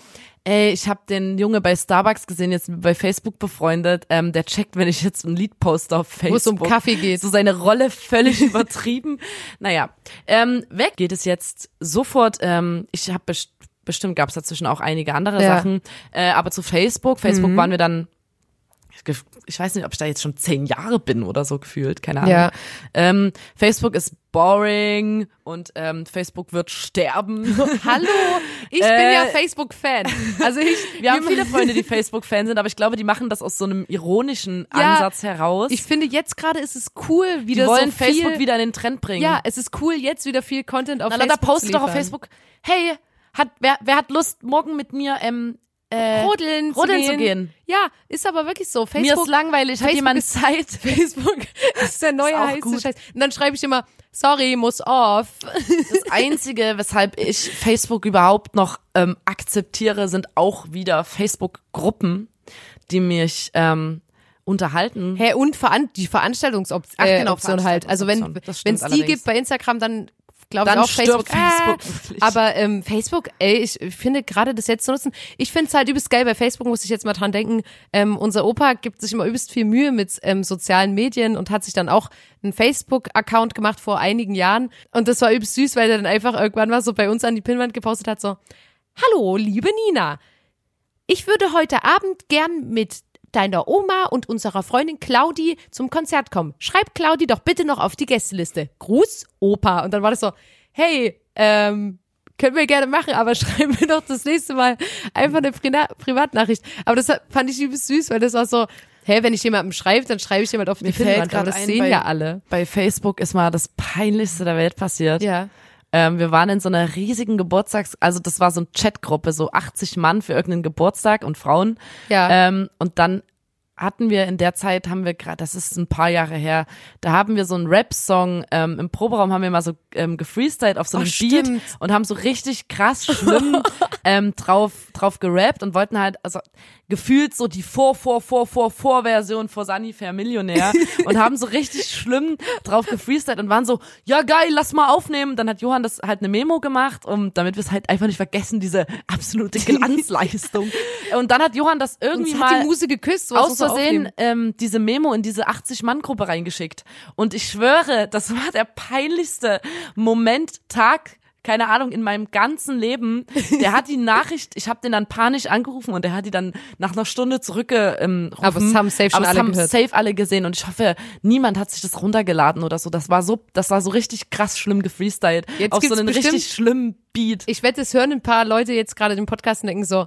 ey, ich habe den Junge bei Starbucks gesehen, jetzt bei Facebook befreundet, ähm, der checkt, wenn ich jetzt ein Lied poste auf Facebook. Wo es um Kaffee geht. So seine Rolle völlig übertrieben. Naja, ähm, weg geht es jetzt sofort. Ähm, ich habe best bestimmt gab es dazwischen auch einige andere Ja. Sachen, äh, aber zu Facebook. Facebook waren wir dann ich weiß nicht, ob ich da jetzt schon zehn Jahre bin oder so gefühlt, keine Ahnung. Ja. Ähm, Facebook ist boring und ähm, Facebook wird sterben. Hallo, ich bin Äh, ja Facebook-Fan. Also ich, Wir haben viele Freunde, die Facebook-Fan sind, aber ich glaube, die machen das aus so einem ironischen Ja, Ansatz heraus. Ich finde jetzt gerade ist es cool, die wieder wollen so viel, Facebook wieder in den Trend bringen. Ja, es ist cool, jetzt wieder viel Content auf Na, da Facebook postet zu doch auf. Facebook, hey, hat, wer, wer hat Lust, morgen mit mir ähm, äh, Rodeln, rodeln zu, zu gehen. gehen? Ja, ist aber wirklich so. Mir Facebook, ist langweilig, hat Facebook jemand ist- Zeit? Facebook ist der neue Ist heiße gut. Scheiß. Und dann schreibe ich immer, sorry, muss off. Das Einzige, weshalb ich Facebook überhaupt noch ähm, akzeptiere, sind auch wieder Facebook-Gruppen, die mich ähm, unterhalten. Hä, und veran die Veranstaltungsoption äh, genau, Option halt. Also wenn es die gibt bei Instagram, dann glaube ich auch Facebook. Facebook Ah, aber ähm, Facebook, ey, ich finde gerade das jetzt zu nutzen, ich finde es halt übelst geil. Bei Facebook muss ich jetzt mal dran denken, ähm, unser Opa gibt sich immer übelst viel Mühe mit ähm, sozialen Medien und hat sich dann auch einen Facebook-Account gemacht vor einigen Jahren. Und das war übelst süß, weil er dann einfach irgendwann mal so bei uns an die Pinnwand gepostet hat, so, Hallo, liebe Nina. Ich würde heute Abend gern mit deiner Oma und unserer Freundin Claudi zum Konzert kommen. Schreib Claudi doch bitte noch auf die Gästeliste. Gruß, Opa. Und dann war das so, hey, ähm, können wir gerne machen, aber schreib mir doch das nächste Mal einfach eine Pri Privatnachricht. Aber das fand ich übelst süß, weil das war so, hey, wenn ich jemandem schreibe, dann schreibe ich jemand auf die Mir fällt Pinnwand. Aber das ein, sehen bei- ja alle. Bei Facebook ist mal das Peinlichste der Welt passiert. Ja. Ähm, wir waren in so einer riesigen Geburtstags-, also das war so eine Chatgruppe, so 80 Mann für irgendeinen Geburtstag und Frauen. Ja. Ähm, und dann hatten wir in der Zeit, haben wir gerade, das ist ein paar Jahre her, da haben wir so einen Rap-Song, ähm, im Proberaum haben wir mal so ähm, gefreestylt auf so einem Beat stimmt. und haben so richtig krass schlimm ähm, drauf, drauf gerappt und wollten halt, also gefühlt so die Vor, Vor, Vor, Vor, Vor-Version vor Sunny Fair Millionär und haben so richtig schlimm drauf gefreestylt und waren so, ja geil, lass mal aufnehmen. Dann hat Johann das halt eine Memo gemacht, um, damit wir es halt einfach nicht vergessen, diese absolute Glanzleistung. Und dann hat Johann das irgendwie Uns hat mal die Muse geküsst. aus Versehen ähm, diese Memo in diese 80-Mann-Gruppe reingeschickt. Und ich schwöre, das war der peinlichste Moment, Tag, keine Ahnung, in meinem ganzen Leben. Der hat die Nachricht, ich habe den dann panisch angerufen und der hat die dann nach einer Stunde zurückgerufen. Ähm, Aber es haben safe schon alle haben gehört. safe alle gesehen und ich hoffe, niemand hat sich das runtergeladen oder so. Das war so, das war so richtig krass schlimm gefreestylt. Jetzt auf so einen bestimmt- richtig schlimmen Beat. Ich wette, es hören ein paar Leute jetzt gerade den Podcast und denken so,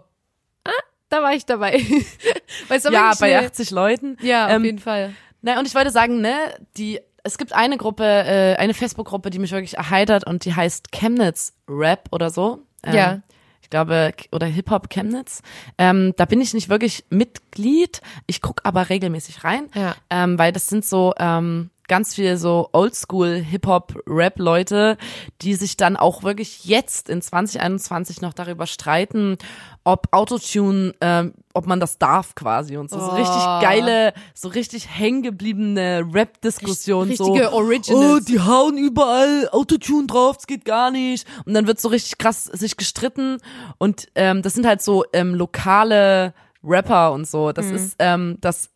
ah, da war ich dabei. Es war ja, bei eine- 80 Leuten. Ja, auf Ähm, jeden Fall. Na, und ich wollte sagen, ne, die, es gibt eine Gruppe, äh, eine Facebook-Gruppe, die mich wirklich erheitert und die heißt Chemnitz Rap oder so. Ähm, Ja. Ich glaube, oder Hip-Hop Chemnitz. Ähm, da bin ich nicht wirklich Mitglied. Ich guck aber regelmäßig rein, Ja. ähm, weil das sind so ähm, ganz viel so Oldschool Hip-Hop Rap Leute, die sich dann auch wirklich jetzt in 2021 noch darüber streiten, ob Autotune, ähm, ob man das darf quasi und so, so richtig Oh. geile, so richtig hängengebliebene Rap-Diskussion. Richtige so, Originals. Oh, die hauen überall Autotune drauf, das geht gar nicht. Und dann wird so richtig krass sich gestritten und ähm, das sind halt so ähm, lokale Rapper und so. Mhm. Das ist ähm, das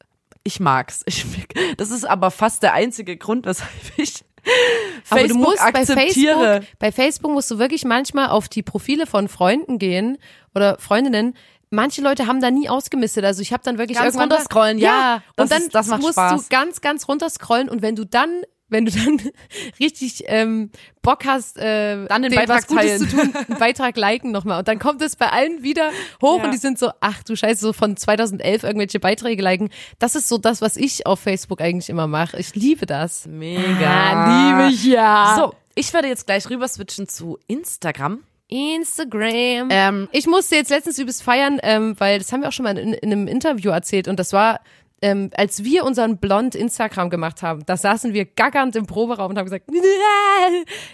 ich mag's. Ich, das ist aber fast der einzige Grund, weshalb ich Aber Facebook du musst bei akzeptiere. Facebook, bei Facebook musst du wirklich manchmal auf die Profile von Freunden gehen oder Freundinnen. Manche Leute haben da nie ausgemistet. Also ich habe dann wirklich Ganz runterscrollen, ja, das und dann ist- das macht musst Spaß. du ganz, ganz runterscrollen und wenn du dann wenn du dann richtig ähm, Bock hast, äh, Dann den Beitrag was Gutes teilen. zu tun, einen Beitrag liken nochmal. Und dann kommt es bei allen wieder hoch Ja. und die sind so, ach du Scheiße, so von 2011 irgendwelche Beiträge liken. Das ist so das, was ich auf Facebook eigentlich immer mache. Ich liebe das. Mega. Ah, liebe ich ja. So, ich werde jetzt gleich rüber switchen zu Instagram. Instagram. Ähm, Ich musste jetzt letztens übelst feiern, ähm, weil das haben wir auch schon mal in, in einem Interview erzählt und das war, ähm, als wir unseren Blond Instagram gemacht haben, da saßen wir gaggernd im Proberaum und haben gesagt,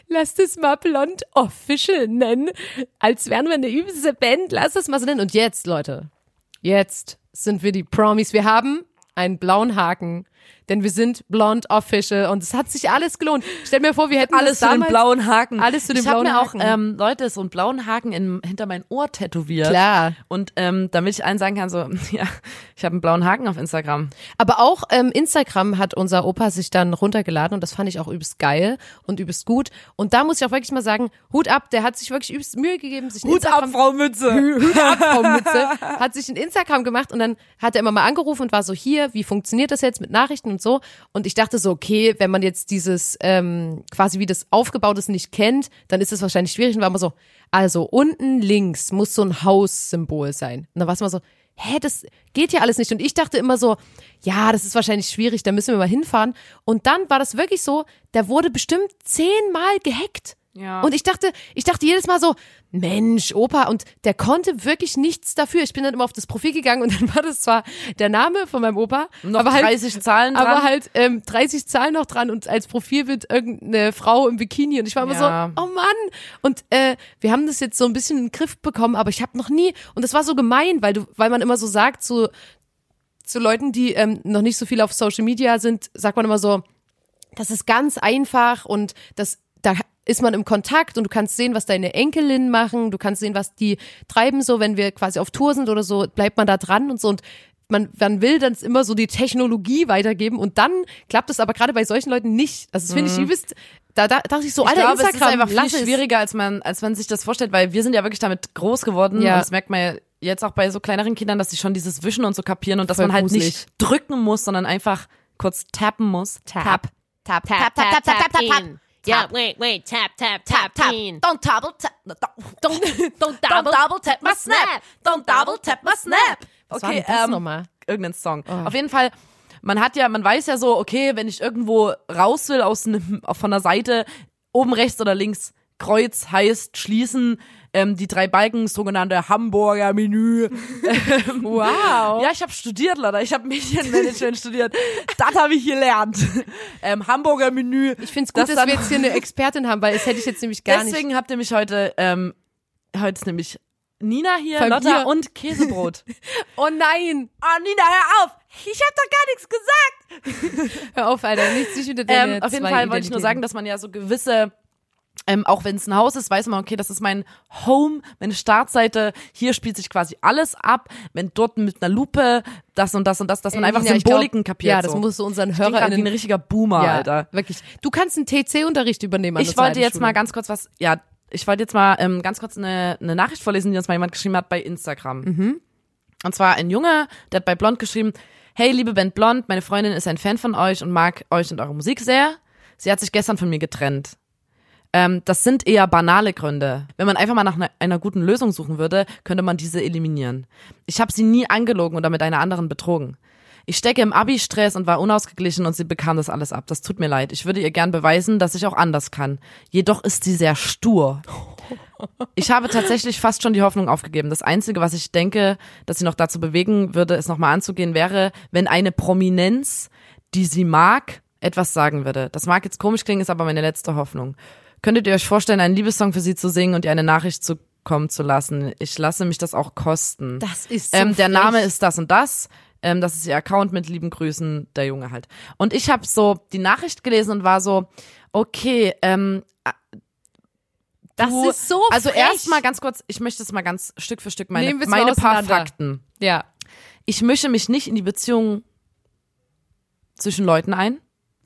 lass das mal Blond Official nennen, als wären wir eine übelste Band, lass das mal so nennen. Und jetzt, Leute, jetzt sind wir die Promis. Wir haben einen blauen Haken denn wir sind blond official und es hat sich alles gelohnt. Stell mir vor, wir hätten Alles zu damals, blauen Haken. Alles zu den ich blauen mir auch, Haken. ähm, Leute, so einen blauen Haken in, hinter mein Ohr tätowiert. Klar. Und ähm, damit ich allen sagen kann, so, ja, ich habe einen blauen Haken auf Instagram. Aber auch ähm, Instagram hat unser Opa sich dann runtergeladen und das fand ich auch übelst geil und übelst gut. Und da muss ich auch wirklich mal sagen, Hut ab, der hat sich wirklich übelst Mühe gegeben, sich ein Instagram Frau Mütze. Hut ab, Frau Mütze, hat sich ein Instagram gemacht und dann hat er immer mal angerufen und war so, hier, wie funktioniert das jetzt mit Nachrichten und so. Und ich dachte so, okay, wenn man jetzt dieses, ähm, quasi wie das aufgebaut ist, nicht kennt, dann ist es wahrscheinlich schwierig. Und war immer so, also unten links muss so ein Haussymbol sein. Und dann war es immer so, hä, das geht ja alles nicht. Und ich dachte immer so, ja, das ist wahrscheinlich schwierig, da müssen wir mal hinfahren. Und dann war das wirklich so, der wurde bestimmt zehnmal gehackt. Ja. Und ich dachte, ich dachte jedes Mal so, Mensch, Opa, und der konnte wirklich nichts dafür. Ich bin dann immer auf das Profil gegangen und dann war das zwar der Name von meinem Opa, Noch aber halt 30 Zahlen dran. aber halt ähm, 30 Zahlen noch dran und als Profilbild irgendeine Frau im Bikini und ich war immer Ja. so, oh Mann. Und äh, wir haben das jetzt so ein bisschen in den Griff bekommen, aber ich habe noch nie und das war so gemein, weil du, weil man immer so sagt zu zu Leuten, die ähm, noch nicht so viel auf Social Media sind, sagt man immer so, das ist ganz einfach und das da ist man im Kontakt und du kannst sehen, was deine Enkelinnen machen, du kannst sehen, was die treiben so, wenn wir quasi auf Tour sind oder so, bleibt man da dran und so und man, man will dann immer so die Technologie weitergeben und dann klappt es aber gerade bei solchen Leuten nicht. Also das finde ich übelst, da, da dachte ich so, Mhm. ich Alter, glaube, es ist Instagram, einfach viel schwieriger, als man, als man sich das vorstellt, weil wir sind ja wirklich damit groß geworden. Ja. Und das merkt man ja jetzt auch bei so kleineren Kindern, dass sie schon dieses Wischen und so kapieren und dass Voll man halt gruselig. nicht drücken muss, sondern einfach kurz tappen muss. Tap. Tap, tap, tap, tap, tap, tap. Yeah, wait, wait, tap, tap, tap, tap. Don't double tap. Don't, don't Don't double, double tap my snap. Don't double tap my snap. Was war Okay, denn das ähm, nochmal? irgendein Song. Auf jeden Fall, man hat ja, man weiß ja so, okay, wenn ich irgendwo raus will aus einem, von der Seite, oben rechts oder links, Kreuz heißt schließen, ähm, die drei Balken, sogenannte Hamburger Menü. Wow. Ja, ich habe studiert, leider. Ich habe Medienmanagement studiert. Das habe ich gelernt. Ähm, Hamburger Menü. Ich finde es gut, Das dass wir jetzt hier eine Expertin haben, weil das hätte ich jetzt nämlich gar nicht. Deswegen habt ihr mich heute, ähm, heute ist nämlich Nina hier, Lotta dir. und Käsebrot. Oh nein! oh, Nina, hör auf! Ich habe doch gar nichts gesagt! Hör auf, Alter, nichts nicht deine Ähm, auf jeden Fall wollte ich nur sagen, dass man ja so gewisse, ähm, auch wenn es ein Haus ist, weiß man, okay, das ist mein Home, meine Startseite, hier spielt sich quasi alles ab, wenn dort mit einer Lupe das und das und das, dass man Äh, einfach ich Symboliken glaub, kapiert. Ja, das so. musst du unseren wie ein richtiger Boomer, ja, Alter. Wirklich. Du kannst einen TC-Unterricht übernehmen. An Ich wollte jetzt Zweiten mal Schule. ganz kurz was, ja, ich wollte jetzt mal ähm, ganz kurz eine, eine Nachricht vorlesen, die uns mal jemand geschrieben hat bei Instagram. Mhm. Und zwar ein Junge, der hat bei Blond geschrieben, hey, liebe Band Blond, meine Freundin ist ein Fan von euch und mag euch und eure Musik sehr. Sie hat sich gestern von mir getrennt. Ähm, das sind eher banale Gründe. Wenn man einfach mal nach einer, einer guten Lösung suchen würde, könnte man diese eliminieren. Ich habe sie nie angelogen oder mit einer anderen betrogen. Ich stecke im Abi-Stress und war unausgeglichen und sie bekam das alles ab. Das tut mir leid. Ich würde ihr gern beweisen, dass ich auch anders kann. Jedoch ist sie sehr stur. Ich habe tatsächlich fast schon die Hoffnung aufgegeben. Das Einzige, was ich denke, dass sie noch dazu bewegen würde, es nochmal anzugehen, wäre, wenn eine Prominenz, die sie mag, etwas sagen würde. Das mag jetzt komisch klingen, ist aber meine letzte Hoffnung. Könntet ihr euch vorstellen, einen Liebessong für sie zu singen und ihr eine Nachricht zukommen zu lassen? Ich lasse mich das auch kosten. Das ist so ähm, Der. Name ist das und das. Ähm, das ist ihr Account mit lieben Grüßen, der Junge halt. Und ich habe so die Nachricht gelesen und war so, okay, ähm, Das du- ist so also erstmal ganz kurz, ich möchte es mal ganz Stück für Stück meine, meine paar. Fakten. Ja. Ich mische mich nicht in die Beziehung zwischen Leuten ein.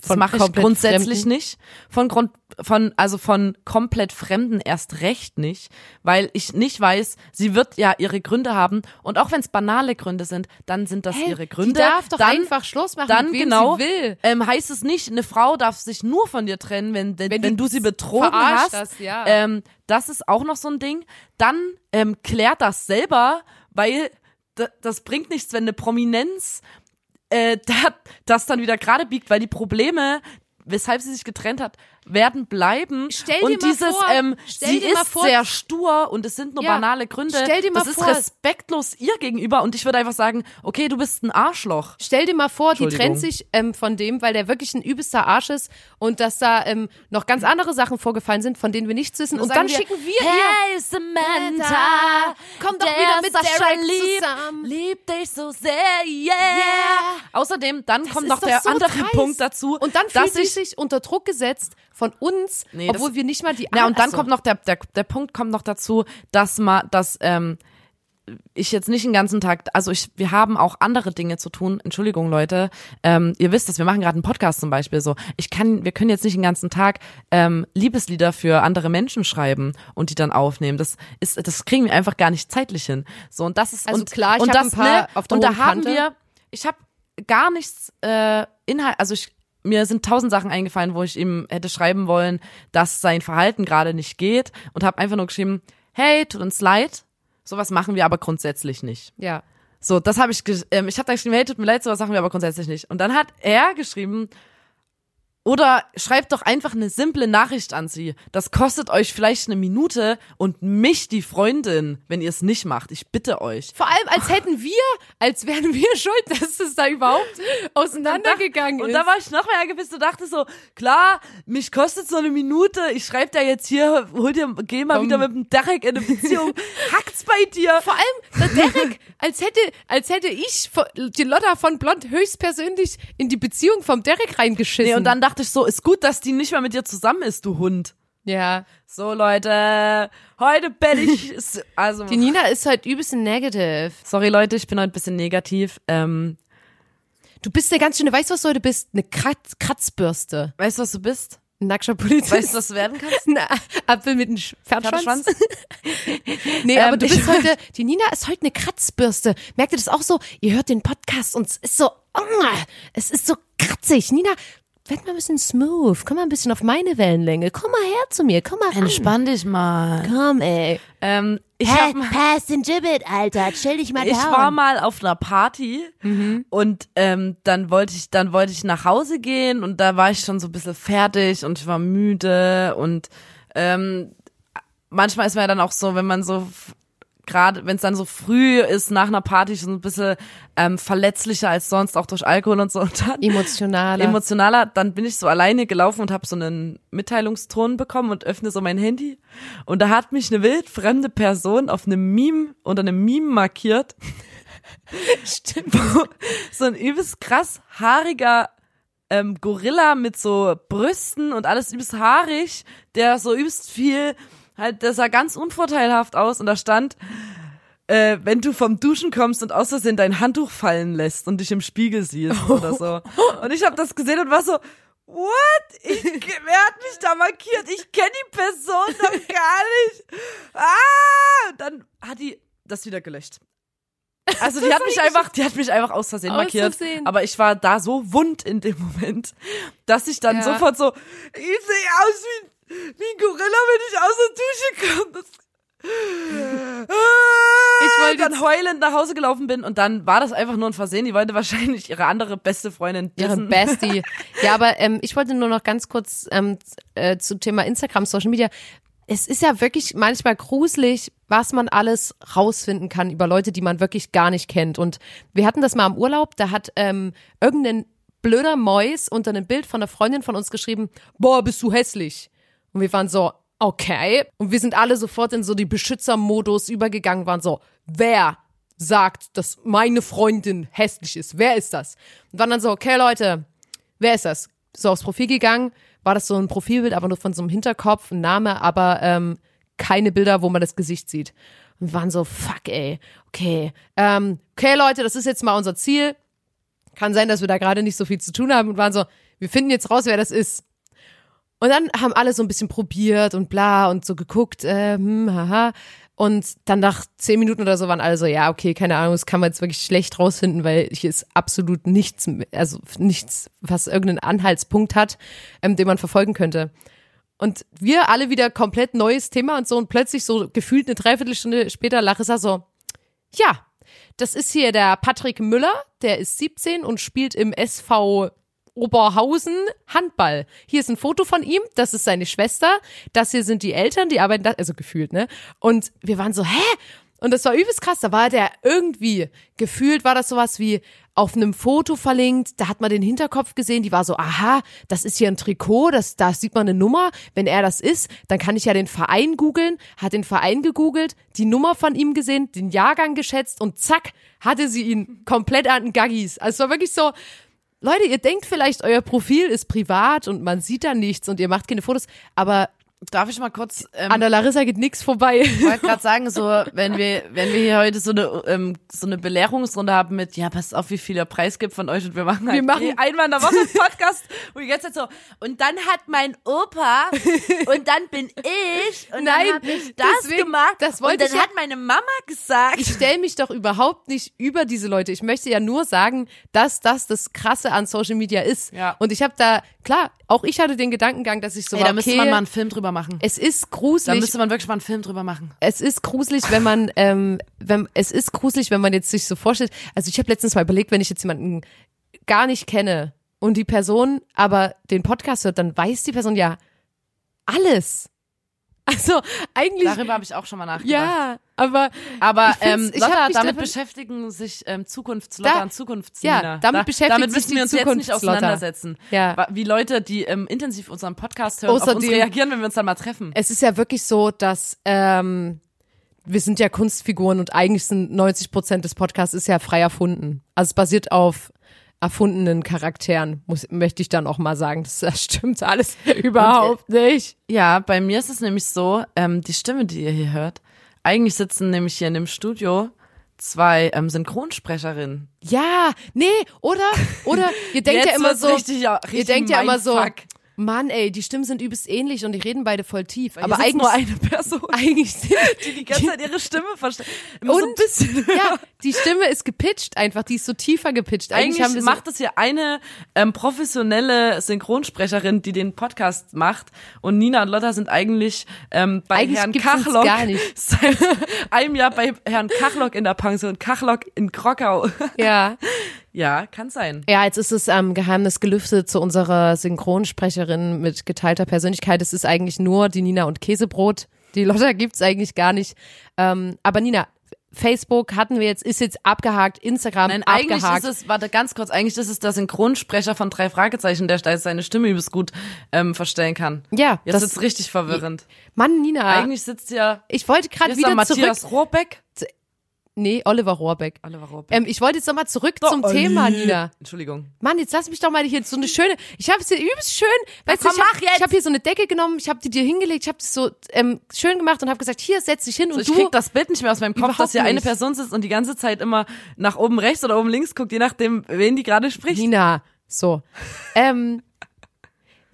Das Von mache ich grundsätzlich Fremden? nicht. Von Grund, von, also von komplett Fremden erst recht nicht, weil ich nicht weiß, sie wird ja ihre Gründe haben und auch wenn es banale Gründe sind, dann sind das Hä? ihre Gründe. Die darf doch dann, einfach Schluss machen, dann genau, sie will. Ähm, heißt es nicht, eine Frau darf sich nur von dir trennen, wenn, wenn, wenn, du, sie betrogen hast. hast, ja. ähm, das ist auch noch so ein Ding. Dann ähm, klärt das selber, weil das bringt nichts, wenn eine Prominenz äh, da, das dann wieder gerade biegt, weil die Probleme, weshalb sie sich getrennt hat, werden bleiben. Stell dir und mal dieses, vor, ähm, stell sie dir mal ist vor- sehr stur und es sind nur Ja, banale Gründe. stell dir mal das ist vor- respektlos ihr gegenüber und ich würde einfach sagen, okay, du bist ein Arschloch. Stell dir mal vor, die trennt sich ähm, von dem, weil der wirklich ein übelster Arsch ist und dass da ähm, noch ganz andere Sachen vorgefallen sind, von denen wir nichts wissen. Und, dann schicken wir ihr. Hey Samantha, Komm doch der wieder mit Sascha Derek lieb, zusammen. liebt dich so sehr, yeah. Außerdem, dann kommt ist noch der so andere dreist. Punkt dazu, Und dann dass fühlt sie ich sich unter Druck gesetzt von uns, Nee, das- obwohl wir nicht mal die Ja, und dann Achso. kommt noch der, der, der Punkt kommt noch dazu, dass man, dass ähm, ich jetzt nicht den ganzen Tag, also ich, wir haben auch andere Dinge zu tun. Entschuldigung, Leute. Ähm, ihr wisst das, wir machen gerade einen Podcast zum Beispiel so. Ich kann, wir können jetzt nicht den ganzen Tag ähm, Liebeslieder für andere Menschen schreiben und die dann aufnehmen. Das ist, das kriegen wir einfach gar nicht zeitlich hin. So und das ist Also und, klar, ich und das ein paar ne, auf der und da haben Kante. wir, ich habe gar nichts äh, Inhalt, also ich mir sind tausend Sachen eingefallen, wo ich ihm hätte schreiben wollen, dass sein Verhalten gerade nicht geht und habe einfach nur geschrieben, hey, tut uns leid, sowas machen wir aber grundsätzlich nicht. Ja. So, das habe ich, ähm, ich habe dann geschrieben, hey, tut mir leid, sowas machen wir aber grundsätzlich nicht. Und dann hat er geschrieben, oder schreibt doch einfach eine simple Nachricht an sie. Das kostet euch vielleicht eine Minute und mich die Freundin, wenn ihr es nicht macht. Ich bitte euch. Vor allem, als hätten wir, als wären wir schuld, dass es da überhaupt auseinandergegangen Und ist. da war ich noch mehr angepisst und dachte so, klar, mich kostet so eine Minute, ich schreibe da jetzt hier, hol dir, geh mal Komm. wieder mit dem Derek in eine Beziehung, hackt's bei dir. Vor allem der Derek, als hätte, als hätte ich die Lotta von Blond höchstpersönlich in die Beziehung vom Derek reingeschissen. Nee, und dann dachte ich so, ist gut, dass die nicht mehr mit dir zusammen ist, du Hund. ja. So, Leute, heute bin ich, also, Die Nina ist halt übelst negative. sorry, Leute, ich bin heute ein bisschen negativ. Ähm, Du bist der ganz schöne, weißt du, was du heute bist? Eine Kratz Kratzbürste. weißt du, was du bist? Ein nackter Polizist. Weißt du, was du werden kannst? Ein Apfel mit einem Pferdeschwanz. Pferdeschwanz? Nee, Ähm, aber du bist heute, die Nina ist heute eine Kratzbürste. Merkt ihr das auch so? Ihr hört den Podcast und es ist so, ah, es ist so kratzig. Nina, werd mal ein bisschen smooth. Komm mal ein bisschen auf meine Wellenlänge. Komm mal her zu mir. Komm mal ran. Entspann dich mal. Komm, ey. Ähm, ich hab mal, pass den Gibbet, Alter. Chill dich mal ich down. war mal auf einer Party und ähm, dann wollte ich, dann wollte ich nach Hause gehen und da war ich schon so ein bisschen fertig und ich war müde und ähm, manchmal ist man ja dann auch so, wenn man so gerade, wenn es dann so früh ist nach einer Party schon ein bisschen ähm, verletzlicher als sonst, auch durch Alkohol und so und dann Emotionaler. emotionaler, dann bin ich so alleine gelaufen und habe so einen Mitteilungston bekommen und öffne so mein Handy und da hat mich eine wildfremde Person auf einem Meme unter einem Meme markiert. Stimmt. Wo so ein übelst krass haariger ähm, Gorilla mit so Brüsten und alles übelst haarig, der so übelst viel, halt, der sah ganz unvorteilhaft aus und da stand, äh, wenn du vom Duschen kommst und aus Versehen dein Handtuch fallen lässt und dich im Spiegel siehst oder so. Und ich habe das gesehen und war so, what? Ich, wer hat mich da markiert? Ich kenne die Person doch gar nicht. Ah! Und dann hat die das wieder gelöscht. Also die hat mich einfach, die hat mich einfach aus Versehen Aus markiert. Versehen. Aber ich war da so wund in dem Moment, dass ich dann Ja. sofort so, ich sehe aus wie, wie ein Gorilla, wenn ich aus der Dusche komme. Das, Ich wollte dann heulend nach Hause gelaufen bin und dann war das einfach nur ein Versehen. Die wollte wahrscheinlich ihre andere beste Freundin Ihre dissen. Bestie. Ja, aber ähm, ich wollte nur noch ganz kurz ähm, äh, zum Thema Instagram, Social Media. Es ist ja wirklich manchmal gruselig, was man alles rausfinden kann über Leute, die man wirklich gar nicht kennt. Und wir hatten das mal im Urlaub, da hat ähm, irgendein blöder Mäus unter einem Bild von einer Freundin von uns geschrieben, boah, bist du hässlich. Und wir waren so, okay. Und wir sind alle sofort in so die Beschützermodus übergegangen, waren so, wer sagt, dass meine Freundin hässlich ist? Wer ist das? Und waren dann so, okay, Leute, wer ist das? So aufs Profil gegangen, war das so ein Profilbild, aber nur von so einem Hinterkopf, ein Name, aber ähm, keine Bilder, wo man das Gesicht sieht. Und waren so, fuck, ey, okay. Ähm, okay, Leute, das ist jetzt mal unser Ziel. Kann sein, dass wir da gerade nicht so viel zu tun haben und waren so, wir finden jetzt raus, wer das ist. Und dann haben alle so ein bisschen probiert und bla und so geguckt, äh, hm, haha. Und dann nach zehn Minuten oder so waren alle so, ja, okay, keine Ahnung, das kann man jetzt wirklich schlecht rausfinden, weil hier ist absolut nichts, also nichts, was irgendeinen Anhaltspunkt hat, ähm, den man verfolgen könnte. Und wir alle wieder komplett neues Thema und so und plötzlich so gefühlt eine Dreiviertelstunde später Larissa so, ja, das ist hier der Patrick Müller, der ist 17 und spielt im SV Oberhausen Handball. Hier ist ein Foto von ihm, das ist seine Schwester, das hier sind die Eltern, die arbeiten da, also gefühlt, ne? Und wir waren so, hä? Und das war übelst krass, da war der irgendwie, gefühlt war das sowas wie auf einem Foto verlinkt, da hat man den Hinterkopf gesehen, die war so, aha, das ist hier ein Trikot, das, da sieht man eine Nummer, wenn er das ist, dann kann ich ja den Verein googeln, hat den Verein gegoogelt, die Nummer von ihm gesehen, den Jahrgang geschätzt und zack, hatte sie ihn komplett an den Gaggis. Also es war wirklich so, Leute, ihr denkt vielleicht, euer Profil ist privat und man sieht da nichts und ihr macht keine Fotos, aber Darf ich mal kurz ähm, an der Larissa geht nichts vorbei. Ich wollte gerade sagen, so wenn wir wenn wir hier heute so eine ähm, so eine Belehrungsrunde haben mit ja passt auf wie viel der Preis gibt von euch und wir machen halt Wir machen- einmal in der Woche einen Podcast und ganze Zeit so und dann hat mein Opa und dann bin ich und Nein, dann habe ich das deswegen- gemacht das wollte und dann ich ja- hat meine Mama gesagt ich stelle mich doch überhaupt nicht über diese Leute. Ich möchte ja nur sagen, dass das das Krasse an Social Media ist. Ja. Und ich habe da, klar, auch ich hatte den Gedankengang, dass ich so Ey, war, da müsste okay, man mal einen Film drüber machen. es ist Da gruselig. müsste man wirklich mal einen Film drüber machen. es ist gruselig, wenn man, ähm, wenn, es ist gruselig, wenn man jetzt sich so vorstellt. Also ich habe letztens mal überlegt, wenn ich jetzt jemanden gar nicht kenne und die Person aber den Podcast hört, dann weiß die Person ja alles. Also eigentlich, Darüber habe ich auch schon mal nachgedacht. ja, aber Aber ähm, ich Lotta, damit beschäftigen sich ähm, Zukunftslotter und Zukunftsnina. ja, damit da, beschäftigt damit sich müssen wir uns jetzt nicht auseinandersetzen. Ja. Wie Leute, die ähm, intensiv unseren Podcast hören, auf uns Außerdem- reagieren, wenn wir uns dann mal treffen. es ist ja wirklich so, dass ähm, wir sind ja Kunstfiguren und eigentlich sind 90 Prozent des Podcasts ist ja frei erfunden. Also es basiert auf erfundenen Charakteren, muss, möchte ich dann auch mal sagen. Das, das stimmt alles überhaupt nicht. Ja, bei mir ist es nämlich so, ähm, die Stimme, die ihr hier hört, eigentlich sitzen nämlich hier in dem Studio zwei ähm, Synchronsprecherinnen. Ja, nee, oder? Oder ihr denkt ja immer so, richtig, ja, ihr richtig denkt ja immer so, Mindfuck. Mann, ey, die Stimmen sind übelst ähnlich und die reden beide voll tief. Aber aber eigentlich, nur eine Person, eigentlich sind, die die ganze Zeit ihre Stimme verstellt. So ein Und- bisschen. ja, die Stimme ist gepitcht einfach, die ist so tiefer gepitcht. Eigentlich, Eigentlich so, macht es hier eine ähm, professionelle Synchronsprecherin, die den Podcast macht. Und Nina und Lotta sind eigentlich ähm, bei Eigentlich Herrn Kachlock gar nicht. seit einem Jahr bei Herrn Kachlock in der Pension. Kachlock in Krokau. ja. Ja, kann sein. Ja, jetzt ist es ähm, Geheimnis gelüftet zu unserer Synchronsprecherin mit geteilter Persönlichkeit. Es ist eigentlich nur die Nina und Käsebrot. Die Lotta gibt's eigentlich gar nicht. Ähm, aber Nina, Facebook hatten wir jetzt, ist jetzt abgehakt, Instagram Nein, eigentlich abgehakt. ist es, warte ganz kurz, eigentlich ist es der Synchronsprecher von drei Fragezeichen, der seine Stimme übelst gut ähm, verstellen kann. ja, Jetzt das, ist richtig verwirrend. Mann, Nina, Eigentlich sitzt ja ich wollte gerade wieder Matthias zurück. Rohrbeck. Nee, Oliver Rohrbeck. Oliver Rohrbeck. Ähm, ich wollte jetzt nochmal zurück So, zum Olli. Thema, Nina. Entschuldigung. Mann, jetzt lass mich doch mal hier so eine schöne. Ich habe es hier übelst schön. Weißt komm, du, ich habe ich hab hier so eine Decke genommen, ich habe die dir hingelegt, ich habe das so ähm, schön gemacht und habe gesagt, hier setz dich hin So, und ich du. krieg das Bild nicht mehr aus meinem Kopf, dass hier eine nicht. Person sitzt und die ganze Zeit immer nach oben rechts oder oben links guckt, je nachdem, wen die gerade spricht. Nina, so. ähm,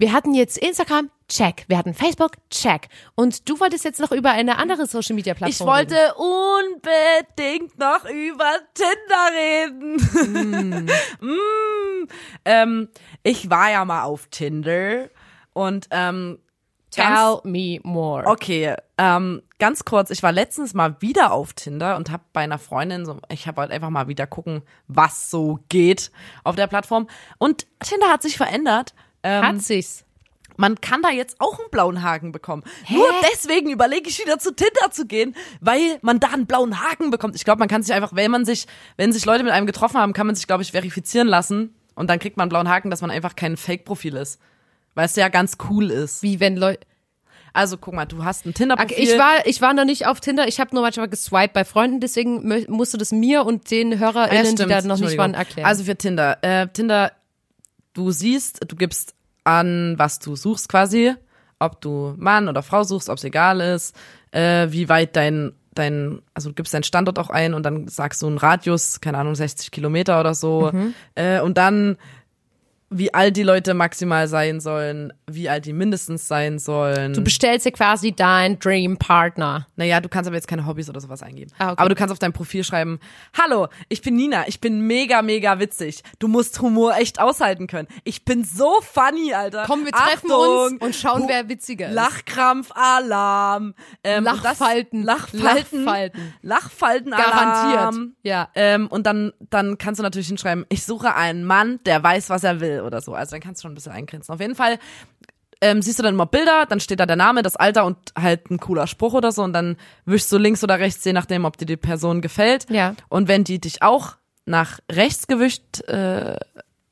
wir hatten jetzt Instagram, check. Wir hatten Facebook, check. Und du wolltest jetzt noch über eine andere Social Media Plattform. Ich wollte unbedingt noch über Tinder reden. mm. ähm, ich war ja mal auf Tinder und ähm, Tell me more. Okay, ähm, ganz kurz, ich war letztens mal wieder auf Tinder und habe bei einer Freundin so, ich habe halt einfach mal wieder gucken, was so geht auf der Plattform. Und Tinder hat sich verändert. Ähm, Hat sich's. man kann da jetzt auch einen blauen Haken bekommen. Nur deswegen überlege ich wieder zu Tinder zu gehen, weil man da einen blauen Haken bekommt. Ich glaube, man kann sich einfach, wenn man sich, wenn sich Leute mit einem getroffen haben, kann man sich, glaube ich, verifizieren lassen und dann kriegt man einen blauen Haken, dass man einfach kein Fake-Profil ist. Weil es ja ganz cool ist. Wie wenn Leute. Also guck mal, du hast ein Tinder-Profil. Ich war, ich war noch nicht auf Tinder. Ich habe nur manchmal geswiped bei Freunden. Deswegen musst du das mir und den Ah, ja, HörerInnen, die da noch nicht waren, erklären. Also für Tinder. Äh, Tinder, du siehst, du gibst an, was du suchst quasi, ob du Mann oder Frau suchst, ob es egal ist, äh, wie weit dein, dein, also du gibst deinen Standort auch ein und dann sagst du einen Radius, keine Ahnung, 60 Kilometer oder so. Mhm. Äh, und dann wie alt die Leute maximal sein sollen, wie alt die mindestens sein sollen. du bestellst dir quasi deinen Dream Partner. Naja, du kannst aber jetzt keine Hobbys oder sowas eingeben. Ah, okay. Aber du kannst auf dein Profil schreiben, hallo, ich bin Nina, ich bin mega, mega witzig. Du musst Humor echt aushalten können. Ich bin so funny, Alter. Komm, wir treffen Achtung, uns und schauen, wer witziger ist. Lachkrampf-Alarm. Ähm, und das- Lachfalten. Lachfalten. Lachfalten. Garantiert. Ja. Ähm, und dann, dann kannst du natürlich hinschreiben, ich suche einen Mann, der weiß, was er will. Oder so. Also dann kannst du schon ein bisschen eingrenzen. Auf jeden Fall ähm, siehst du dann immer Bilder, dann steht da der Name, das Alter und halt ein cooler Spruch oder so und dann wischst du links oder rechts, je nachdem, ob dir die Person gefällt. Ja. Und wenn die dich auch nach rechts gewischt, äh,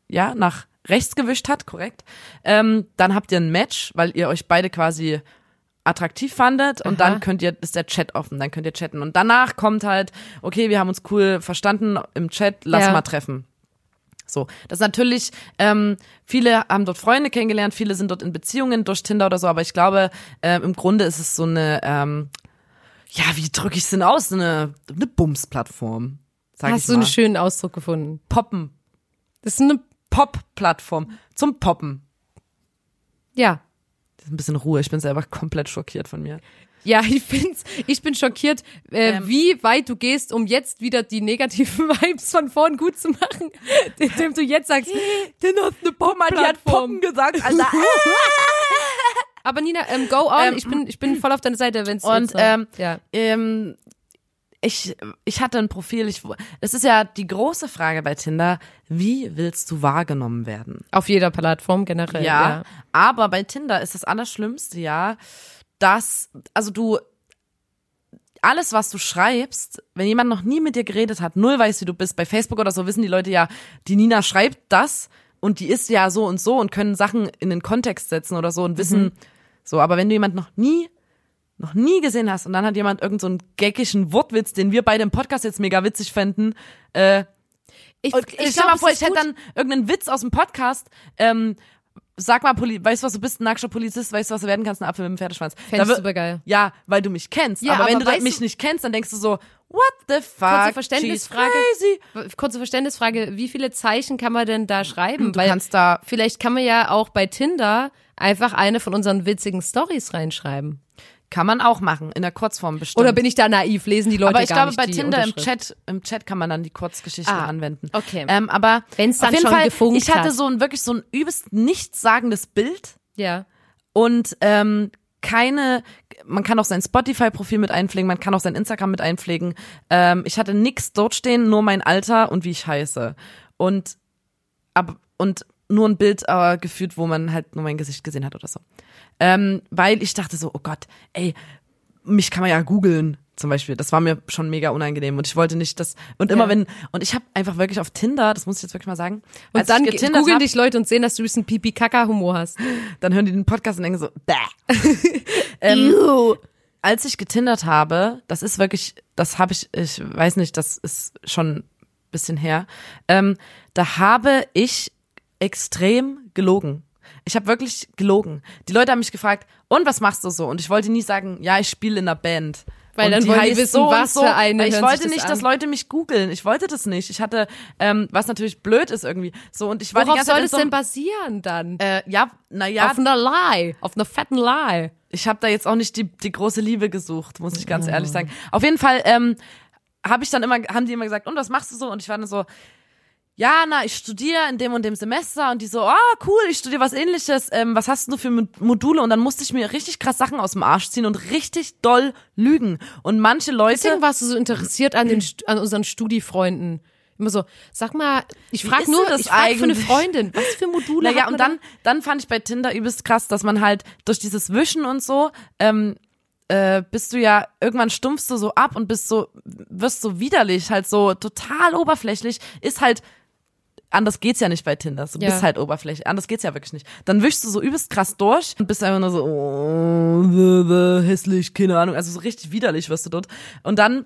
ja, nach rechts gewischt hat, korrekt, ähm, dann habt ihr ein Match, weil ihr euch beide quasi attraktiv fandet und Aha. dann könnt ihr, ist der Chat offen, dann könnt ihr chatten. Und danach kommt halt, okay, wir haben uns cool verstanden im Chat, lass Ja. mal treffen. So, das ist natürlich, ähm, viele haben dort Freunde kennengelernt, viele sind dort in Beziehungen durch Tinder oder so, aber ich glaube, ähm, im Grunde ist es so eine, ähm, ja, wie drücke ich es denn aus? Eine, eine Bums-Plattform. Sag Hast ich du einen schönen Ausdruck gefunden? Poppen. Das ist eine, Pop-Plattform. Zum Poppen. ja. Das ist ein bisschen Ruhe, ich bin selber komplett schockiert von mir. Ja, ich find's, ich bin schockiert, äh, Ähm. wie weit du gehst, um jetzt wieder die negativen Vibes von vorn gut zu machen, indem du jetzt sagst, den hast eine Pop-Plattform. gesagt, Alter. Aber Nina, ähm, go on, Ähm, ich bin, ich bin voll auf deiner Seite, wenn's Und, jetzt, ähm, ja. ähm, ich, ich hatte ein Profil, ich, es ist ja die große Frage bei Tinder, wie willst du wahrgenommen werden? Auf jeder Plattform generell, ja, ja. aber bei Tinder ist das Allerschlimmste ja, dass, also du, alles, was du schreibst, wenn jemand noch nie mit dir geredet hat, null weiß, wie du bist, bei Facebook oder so wissen die Leute ja, die Nina schreibt das und die ist ja so und so und können Sachen in den Kontext setzen oder so und wissen, so, aber wenn du jemand noch nie noch nie gesehen hast und dann hat jemand irgend so einen Wortwitz, den wir beide im Podcast jetzt mega witzig fänden, äh, Ich, und ich, stell mal vor, ich hätte dann irgendeinen Witz aus dem Podcast. Ähm, sag mal, Poli weißt du, was du bist? Ein nackter Polizist, weißt du, was du werden kannst? Ein Apfel mit einem Pferdeschwanz. Fänd ich Da wür- supergeil. Ja, weil du mich kennst. Ja, aber, wenn aber du weißt mich du- nicht kennst, dann denkst du so, what the fuck? Kurze Verständnisfrage. Kurze Verständnisfrage, wie viele Zeichen kann man denn da schreiben? Du kannst da, vielleicht kann man ja auch bei Tinder einfach eine von unseren witzigen Stories reinschreiben. Kann man auch machen, in der Kurzform bestimmt. Oder bin ich da naiv? Lesen die Leute aber ich gar glaube, bei Tinder im? Chat, im Chat kann man dann die Kurzgeschichten Ah, anwenden. okay. Ähm, aber Wenn's dann auf jeden schon Fall, gefunkt ich hatte hat. so ein wirklich so ein übelst nichtssagendes Bild Ja. und ähm, keine, man kann auch sein Spotify-Profil mit einpflegen, man kann auch sein Instagram mit einpflegen. Ähm, ich hatte nix dort stehen, nur mein Alter und wie ich heiße. Und ab, und nur ein Bild äh, geführt, wo man halt nur mein Gesicht gesehen hat oder so. Ähm, weil ich dachte so, oh Gott, ey, mich kann man ja googeln zum Beispiel. Das war mir schon mega unangenehm und ich wollte nicht das und immer Ja. wenn und ich habe einfach wirklich auf Tinder, das muss ich jetzt wirklich mal sagen, Und dann googeln hab, dich Leute und sehen, dass du ein Pipi-Kaka-Humor hast. dann hören die den Podcast und denken so, bäh. ähm, als ich getindert habe, das ist wirklich, das habe ich, ich weiß nicht, das ist schon ein bisschen her, ähm, da habe ich extrem gelogen. Ich habe wirklich gelogen. Die Leute haben mich gefragt, und was machst du so? Und ich wollte nie sagen, ja, ich spiele in einer Band. Weil und dann die wollen die wissen, und was für eine Ich wollte das nicht, an. dass Leute mich googeln. Ich wollte das nicht. Ich hatte, ähm, was natürlich blöd ist irgendwie. So und ich war die Worauf ganze soll Zeit es so denn basieren dann? äh, ja, naja, auf einer Lie, auf einer fetten Lie. ich habe da jetzt auch nicht die, die große Liebe gesucht, muss ich ganz ehrlich sagen. Auf jeden Fall ähm, habe ich dann immer, haben die immer gesagt, und was machst du so? Und ich war dann so, ja, na, ich studiere in dem und dem Semester und die so, ah, cool, ich studiere was ähnliches, ähm, was hast du für Mo- Module? Und dann musste ich mir richtig krass Sachen aus dem Arsch ziehen und richtig doll lügen. Und manche Leute. Deswegen warst du so interessiert an, den, an unseren Studi-Freunden. Immer so, sag mal, ich frage nur, das ich frage für eine eigentlich? Freundin, was für Module Naja, und dann, dann fand ich bei Tinder übelst krass, dass man halt durch dieses Wischen und so, ähm, äh, bist du ja, irgendwann stumpfst du so ab und bist so, wirst so widerlich, halt so total oberflächlich, ist halt, anders geht's ja nicht bei Tinder, du Ja. bist halt oberflächlich, anders geht's ja wirklich nicht. Dann wischst du so übelst krass durch und bist einfach nur so, oh, bäh, bäh, hässlich, keine Ahnung, also so richtig widerlich wirst du dort. Und dann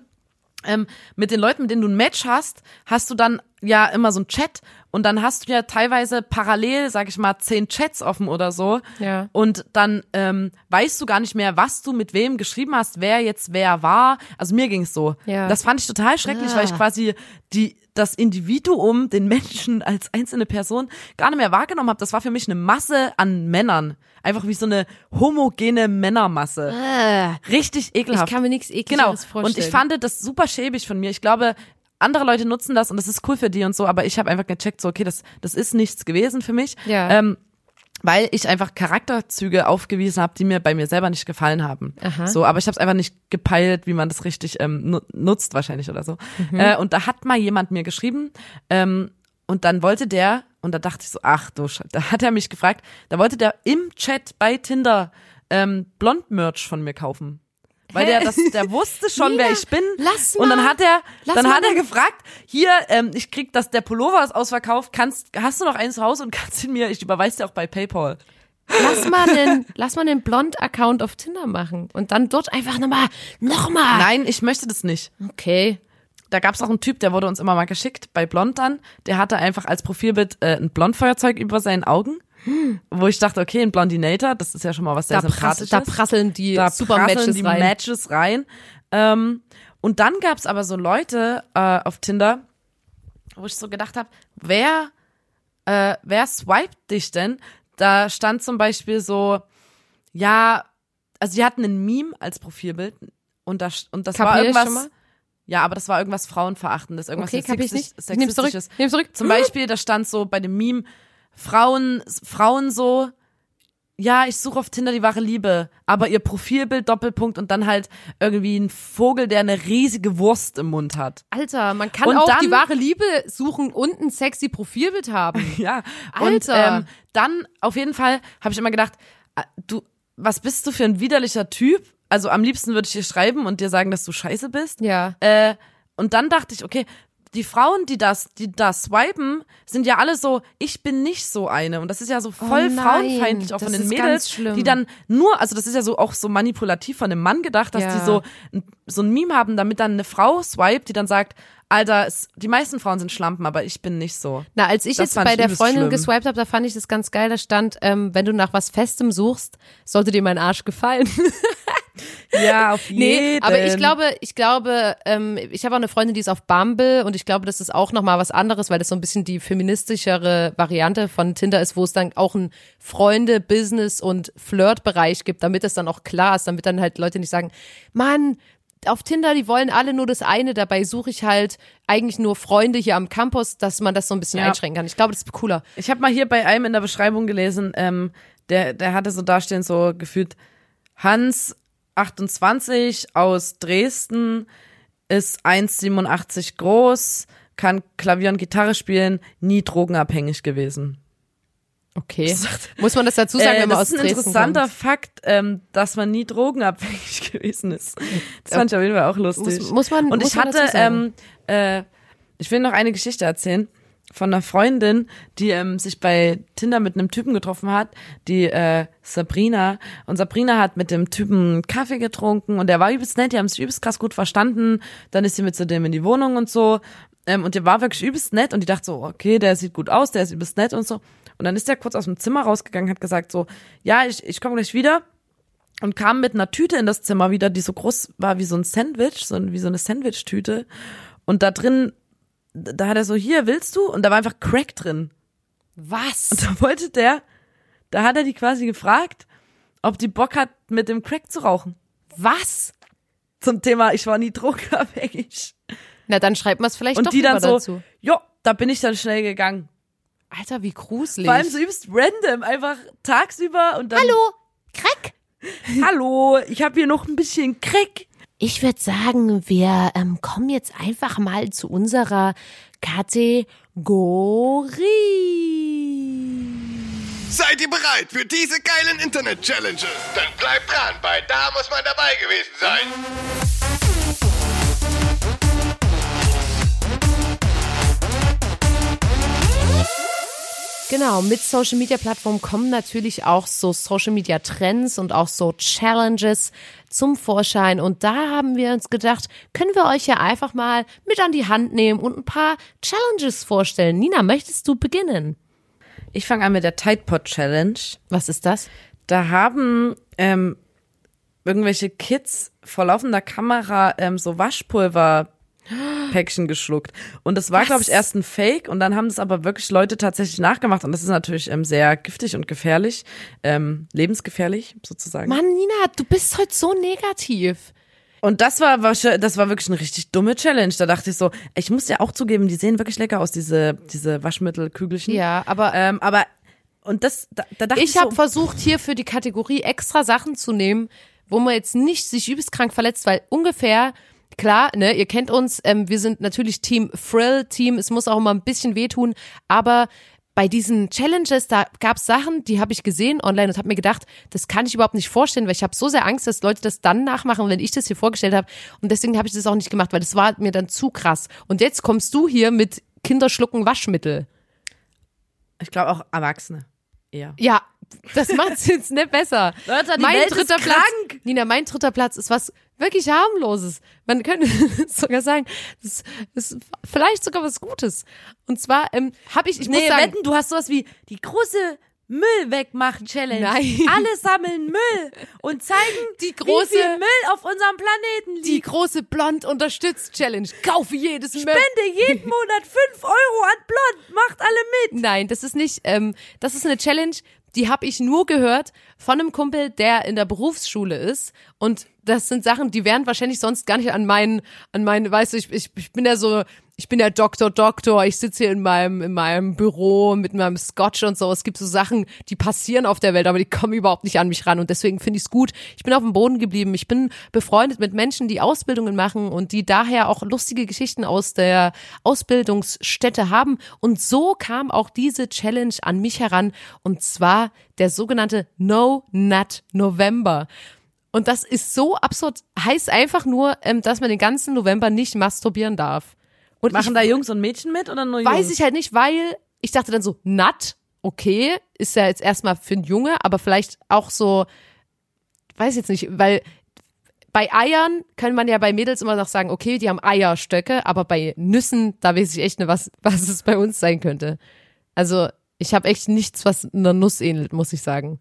ähm, mit den Leuten, mit denen du ein Match hast, hast du dann ja immer so ein Chat und dann hast du ja teilweise parallel, sag ich mal, zehn Chats offen oder so. Ja. Und dann ähm, weißt du gar nicht mehr, was du mit wem geschrieben hast, wer jetzt wer war. Also mir ging's so. Ja. Das fand ich total schrecklich, weil ich Ah. quasi die das Individuum, den Menschen als einzelne Person gar nicht mehr wahrgenommen habe. Das war für mich eine Masse an Männern. Einfach wie so eine homogene Männermasse. Richtig Ich ekelhaft. kann mir nichts Genau. ekligeres vorstellen. Und ich fand das super schäbig von mir. Ich glaube, andere Leute nutzen das und das ist cool für die und so, aber ich habe einfach gecheckt, so, okay, das, das ist nichts gewesen für mich. Ja. Ähm, weil ich einfach Charakterzüge aufgewiesen habe, die mir bei mir selber nicht gefallen haben. Aha. So, aber ich habe es einfach nicht gepeilt, wie man das richtig ähm, nu nutzt wahrscheinlich oder so. Mhm. Äh, und da hat mal jemand mir geschrieben ähm, und dann wollte der Und da dachte ich so, ach du Scheiße, da hat er mich gefragt, da wollte der im Chat bei Tinder ähm, Blond-Merch von mir kaufen. Weil Hä? der das, der wusste schon, Nina, wer ich bin. lass Und dann mal. hat er, Lass dann mal hat er den- gefragt, hier, ähm, ich krieg das, der Pullover ist ausverkauft, kannst, hast du noch eins zu Hause und kannst ihn mir, ich überweise dir auch bei PayPal. Lass mal einen, lass mal einen Blond-Account auf Tinder machen und dann dort einfach nochmal, nochmal. Nein, ich möchte das nicht. Okay. Da gab's auch einen Typ, der wurde uns immer mal geschickt, bei Blond dann. Der hatte einfach als Profilbild äh, ein Blondfeuerzeug über seinen Augen. Wo ich dachte, okay, ein Blondinator, das ist ja schon mal was sehr Da, Sympathisches. da prasseln die da super prasseln Matches die rein. Matches rein. Ähm, und dann gab's aber so Leute äh, auf Tinder, wo ich so gedacht habe, wer, äh, wer swiped dich denn? Da stand zum Beispiel so, ja, also die hatten ein Meme als Profilbild und das und das war Kapier irgendwas. Ja, aber das war irgendwas Frauenverachtendes, irgendwas Okay, kapier ich sexistisch- nicht. Ich nehm's zurück. nehm's zurück. Zum Beispiel, da stand so bei dem Meme, Frauen, Frauen so, ja, ich suche auf Tinder die wahre Liebe, aber ihr Profilbild, Doppelpunkt und dann halt irgendwie ein Vogel, der eine riesige Wurst im Mund hat. Alter, man kann Und auch dann- die wahre Liebe suchen und ein sexy Profilbild haben. Ja, Alter. Und ähm, dann auf jeden Fall habe ich immer gedacht, äh, du, was bist du für ein widerlicher Typ? Also am liebsten würde ich dir schreiben und dir sagen, dass du scheiße bist. Ja. Äh, und dann dachte ich, okay, die Frauen, die das, die das swipen, sind ja alle so, ich bin nicht so eine. Und das ist ja so voll Oh nein, frauenfeindlich auch von den Mädels, die dann nur, also das ist ja so auch so manipulativ von dem Mann gedacht, dass Ja. die so, so ein Meme haben, damit dann eine Frau swiped, die dann sagt, Alter, es, die meisten Frauen sind Schlampen, aber ich bin nicht so. Na, als ich Das jetzt bei der Freundin schlimm. geswiped habe, da fand ich das ganz geil. Da stand, ähm, wenn du nach was Festem suchst, sollte dir mein Arsch gefallen. Ja, auf Nee, aber ich glaube, ich glaube, ähm, ich habe auch eine Freundin, die ist auf Bumble und ich glaube, das ist auch nochmal was anderes, weil das so ein bisschen die feministischere Variante von Tinder ist, wo es dann auch einen Freunde, Business und Flirt-Bereich gibt, damit das dann auch klar ist, damit dann halt Leute nicht sagen, Mann, auf Tinder, die wollen alle nur das eine, dabei suche ich halt eigentlich nur Freunde hier am Campus, dass man das so ein bisschen Ja. einschränken kann. Ich glaube, das ist cooler. Ich habe mal hier bei einem in der Beschreibung gelesen, ähm, der, der hatte so dastehen, so gefühlt, Hans 28 aus Dresden, ist 1,87 groß, kann Klavier und Gitarre spielen, nie drogenabhängig gewesen. Okay. Muss man das dazu sagen, Äh, wenn man das aus ist ein Dresden interessanter kommt? Fakt, ähm, dass man nie drogenabhängig gewesen ist. Das fand ich auf jeden Fall auch lustig. Muss- muss man- Und muss ich man hatte, ähm, äh, ich will noch eine Geschichte erzählen von einer Freundin, die ähm, sich bei Tinder mit einem Typen getroffen hat, die äh, Sabrina. Und Sabrina hat mit dem Typen Kaffee getrunken und der war übelst nett, die haben sich übelst krass gut verstanden. Dann ist sie mit zu dem in die Wohnung und so. Ähm, und der war wirklich übelst nett und die dachte so, okay, der sieht gut aus, der ist übelst nett und so. Und dann ist der kurz aus dem Zimmer rausgegangen, hat gesagt so, ja, ich, ich komme gleich wieder und kam mit einer Tüte in das Zimmer wieder, die so groß war wie so ein Sandwich, so wie so eine Sandwich-Tüte. Und da drin, da hat er so, hier, willst du? Und da war einfach Crack drin. Was? Und da wollte der, da hat er die quasi gefragt, ob die Bock hat, mit dem Crack zu rauchen. Was? Zum Thema, ich war nie drogenabhängig. Na, dann schreibt man es vielleicht Und doch die dann so, dazu. jo, da bin ich dann schnell gegangen. Alter, wie gruselig. Vor allem so übelst random, einfach tagsüber und dann. Hallo, Crack. Hallo, ich habe hier noch ein bisschen Crack. Ich würde sagen, wir ähm, kommen jetzt einfach mal zu unserer Kategorie. Seid ihr bereit für diese geilen Internet-Challenges? Dann bleibt dran, weil da muss man dabei gewesen sein. Genau, mit Social Media Plattformen kommen natürlich auch so Social Media Trends und auch so Challenges zum Vorschein. Und da haben wir uns gedacht, können wir euch ja einfach mal mit an die Hand nehmen und ein paar Challenges vorstellen. Nina, möchtest du beginnen? Ich fange an mit der Tide Pod Challenge. Was ist das? Da haben ähm, irgendwelche Kids vor laufender Kamera ähm, so Waschpulver Päckchen geschluckt. Und das war, glaube ich, erst ein Fake und dann haben das aber wirklich Leute tatsächlich nachgemacht. Und das ist natürlich ähm, sehr giftig und gefährlich, ähm, lebensgefährlich sozusagen. Mann, Nina, du bist heute so negativ. Und das war, das war wirklich eine richtig dumme Challenge. Da dachte ich so, ich muss ja auch zugeben, die sehen wirklich lecker aus, diese, diese Waschmittelkügelchen. Ja, aber Ähm, aber, und das, da, da dachte ich, ich habe so, versucht, hier für die Kategorie extra Sachen zu nehmen, wo man jetzt nicht sich übelst krank verletzt, weil ungefähr, klar, ne, ihr kennt uns, ähm, wir sind natürlich Team Frill, Team, es muss auch immer ein bisschen wehtun, aber bei diesen Challenges, da gab es Sachen, die habe ich gesehen online und habe mir gedacht, das kann ich überhaupt nicht vorstellen, weil ich habe so sehr Angst, dass Leute das dann nachmachen, wenn ich das hier vorgestellt habe. Und deswegen habe ich das auch nicht gemacht, weil das war mir dann zu krass. Und jetzt kommst du hier mit Kinderschlucken Waschmittel. Ich glaube auch Erwachsene. Eher. Ja, das macht's jetzt nicht besser. Leute, die mein dritter Platz, krank. Nina, mein dritter Platz ist was wirklich harmloses. Man könnte sogar sagen, das ist vielleicht sogar was Gutes. Und zwar ähm, habe ich, ich muss nee, sagen, wetten, du hast sowas wie die große Müll wegmachen Challenge. Nein. Alle sammeln Müll und zeigen, Die wie große- viel Müll auf unserem Planeten die liegt. große Blond unterstützt Challenge. Kaufe jedes Müll. Spende jeden Monat 5 Euro an Blond. Macht alle mit. Nein, das ist nicht, ähm, das ist eine Challenge, die habe ich nur gehört von einem Kumpel, der in der Berufsschule ist. Und das sind Sachen, die wären wahrscheinlich sonst gar nicht an meinen, an meinen, weißt du, ich, ich, ich bin ja so, ich bin ja Doktor, Doktor, ich sitze hier in meinem, in meinem Büro mit meinem Scotch und so. Es gibt so Sachen, die passieren auf der Welt, aber die kommen überhaupt nicht an mich ran. Und deswegen finde ich es gut. Ich bin auf dem Boden geblieben. Ich bin befreundet mit Menschen, die Ausbildungen machen und die daher auch lustige Geschichten aus der Ausbildungsstätte haben. Und so kam auch diese Challenge an mich heran. Und zwar der sogenannte No Nut November. Und das ist so absurd. Heißt einfach nur, ähm, dass man den ganzen November nicht masturbieren darf. Und Machen ich da Jungs und Mädchen mit oder nur Jungs? weiß ich halt nicht, weil ich dachte dann so, Nut, okay, ist ja jetzt erstmal für einen Junge, aber vielleicht auch so, weiß jetzt nicht, weil bei Eiern kann man ja bei Mädels immer noch sagen, okay, die haben Eierstöcke, aber bei Nüssen, da weiß ich echt nicht, was, was es bei uns sein könnte. Also ich habe echt nichts, was einer Nuss ähnelt, muss ich sagen.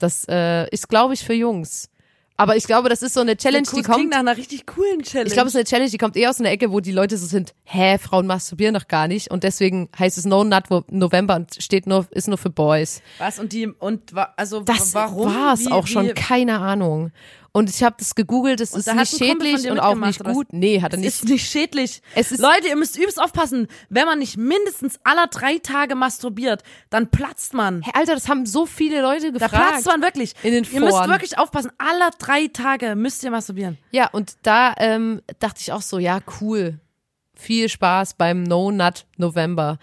Das äh, ist, glaube ich, für Jungs. Aber ich glaube, das ist so eine Challenge, die Klingt kommt. nach einer richtig coolen Challenge. Ich glaube, es ist eine Challenge, die kommt eher aus einer Ecke, wo die Leute so sind, hä, Frauen masturbieren doch gar nicht. Und deswegen heißt es No Nut November und steht nur, ist nur für Boys. was und die und also Das warum war es Wie- auch schon, wie- keine Ahnung. Und ich habe das gegoogelt, das Und ist da nicht schädlich und auch nicht gut. Nee, hat er Es nicht. ist nicht schädlich. Es ist- Leute, ihr müsst übelst aufpassen. Wenn man nicht mindestens aller drei Tage masturbiert, dann platzt man. Hey, Alter, das haben so viele Leute Da gefragt. platzt man wirklich. In den ihr müsst Foren. wirklich aufpassen. Aller drei Tage müsst ihr masturbieren. Ja, und da ähm, dachte ich auch so, ja, cool. Viel Spaß beim No Nut November.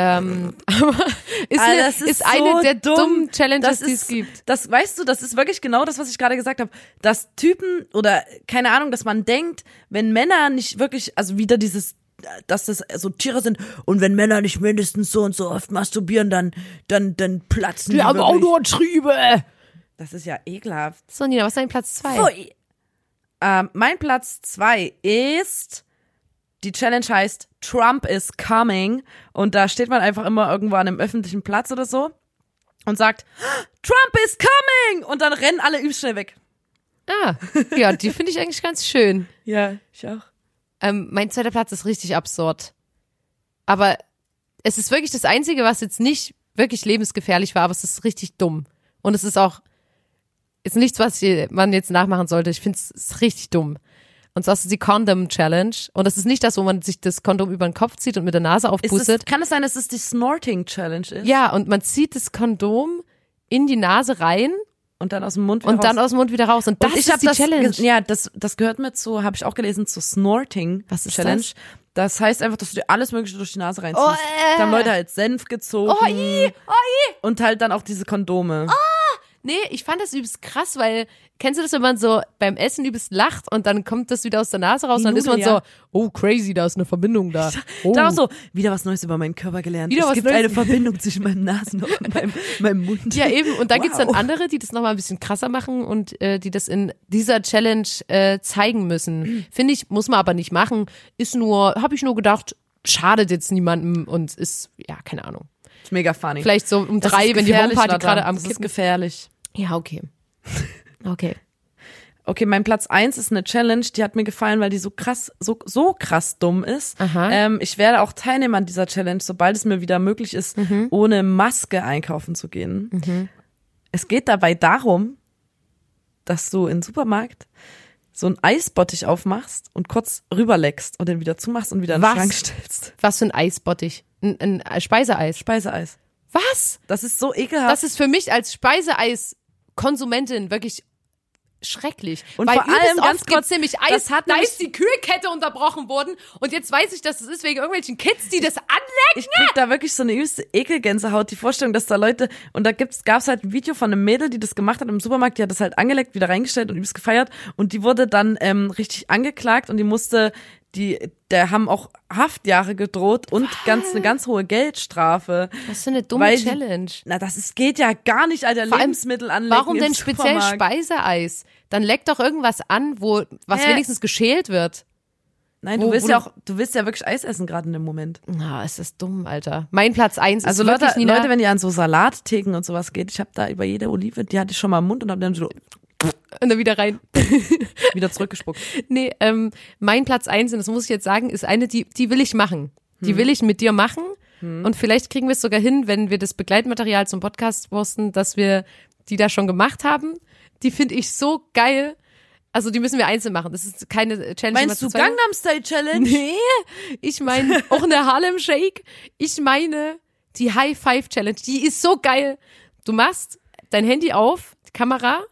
Ähm, aber ist, eine, das ist, ist eine so der dumm. dummen Challenges, Das die es gibt. das weißt du, das ist wirklich genau das, was ich gerade gesagt habe. Dass Typen oder keine Ahnung, dass man denkt, wenn Männer nicht wirklich, also wieder dieses dass das so Tiere sind und wenn Männer nicht mindestens so und so oft masturbieren, dann dann dann platzen die, Wir haben auch wirklich. nur Triebe. Das ist ja ekelhaft. So, Nina, was ist dein Platz zwei? Pfui. Ähm, mein Platz zwei ist, die Challenge heißt Trump is coming und da steht man einfach immer irgendwo an einem öffentlichen Platz oder so und sagt, Trump is coming und dann rennen alle übelst schnell weg. Ah, ja, die finde ich eigentlich ganz schön. Ja, ich auch. Ähm, mein zweiter Platz ist richtig absurd. Aber es ist wirklich das Einzige, was jetzt nicht wirklich lebensgefährlich war, aber es ist richtig dumm. Und es ist auch, ist nichts, was man jetzt nachmachen sollte. Ich finde es richtig dumm. Und zwar ist es die Condom Challenge. Und das ist nicht das, wo man sich das Kondom über den Kopf zieht und mit der Nase aufpustet. kann es sein, dass es die Snorting Challenge ist? Ja, und man zieht das Kondom in die Nase rein Und dann aus dem Mund wieder und dann raus. aus dem Mund wieder raus. Und das Und ich ist die das, Challenge. ge- Ja, das, das gehört mir zu, habe ich auch gelesen, zur Snorting Was ist Challenge. das? Das heißt einfach, dass du dir alles Mögliche durch die Nase reinziehst. Oh, äh. Da haben Leute halt Senf gezogen. Oh, i, oh, i. Und halt dann auch diese Kondome. Nee, ich fand das übelst krass, weil, kennst du das, wenn man so beim Essen übelst lacht und dann kommt das wieder aus der Nase raus Die dann ist man Nudel, ja. so, oh crazy, da ist eine Verbindung da. Oh. Da auch so, wieder was Neues über meinen Körper gelernt. Wieder es was gibt Neues. eine Verbindung zwischen meinem Nasenloch und meinem, meinem Mund. Ja, eben. Und da gibt's dann Wow. andere, die das nochmal ein bisschen krasser machen und äh, die das in dieser Challenge äh, zeigen müssen. Finde ich, muss man aber nicht machen. Ist nur, habe ich nur gedacht, schadet jetzt niemandem und ist, ja, keine Ahnung. Ist mega funny. Vielleicht so um Das drei, wenn die Homeparty gerade am Das ist gefährlich. Ja, okay. Okay. Okay, mein Platz eins ist eine Challenge, die hat mir gefallen, weil die so krass, so, so krass dumm ist. Ähm, ich werde auch Teilnehmer an dieser Challenge, sobald es mir wieder möglich ist, Mhm. ohne Maske einkaufen zu gehen. Es geht dabei darum, dass du im Supermarkt so einen Eisbottich aufmachst und kurz rüberleckst und den wieder zumachst und wieder in den Was? Schrank stellst. Was für ein Eisbottich? Ein, ein Speiseeis. Speiseeis. Was? Das ist so ekelhaft. Das ist für mich als Speiseeis-Konsumentin wirklich schrecklich. Und Weil vor allem, ganz kurz, nämlich Eis, das hat da ist die Kühlkette unterbrochen worden und jetzt weiß ich, dass es ist wegen irgendwelchen Kids, die das anlecken. Ich krieg da wirklich so eine übelste Ekelgänsehaut, die Vorstellung, dass da Leute, und da gibt's, gab's halt ein Video von einem Mädel, die das gemacht hat im Supermarkt, die hat das halt angeleckt, wieder reingestellt und übelst gefeiert und die wurde dann ähm, richtig angeklagt und die musste, die, der haben auch Haftjahre gedroht und ganz, eine ganz hohe Geldstrafe. Das ist eine dumme Weil Challenge. Na, das ist, geht ja gar nicht, Alter, Vor Lebensmittel anlecken Warum denn speziell. Speiseeis? Dann leck doch irgendwas an, wo was Hä? wenigstens geschält wird. Nein, wo- du willst ja auch, du willst ja wirklich Eis essen gerade in dem Moment. Na, ist das dumm, Alter. Mein Platz eins Also ist Leute, wirklich Nina, Leute, wenn ihr an so Salattheken und sowas geht, ich habe da über jede Olive, die hatte ich schon mal im Mund und habe dann so und dann wieder rein. wieder zurückgespuckt. nee, ähm, mein Platz eins, und das muss ich jetzt sagen, ist eine, die, die will ich machen. Die will ich mit dir machen. Und vielleicht kriegen wir es sogar hin, wenn wir das Begleitmaterial zum Podcast posten, dass wir die da schon gemacht haben. Die finde ich so geil. Also die müssen wir einzeln machen. Das ist keine Challenge. Meinst du Gangnam Style Challenge? Nee, ich meine auch eine Harlem Shake. Ich meine die High Five Challenge. Die ist so geil. Du machst dein Handy auf, die Kamera,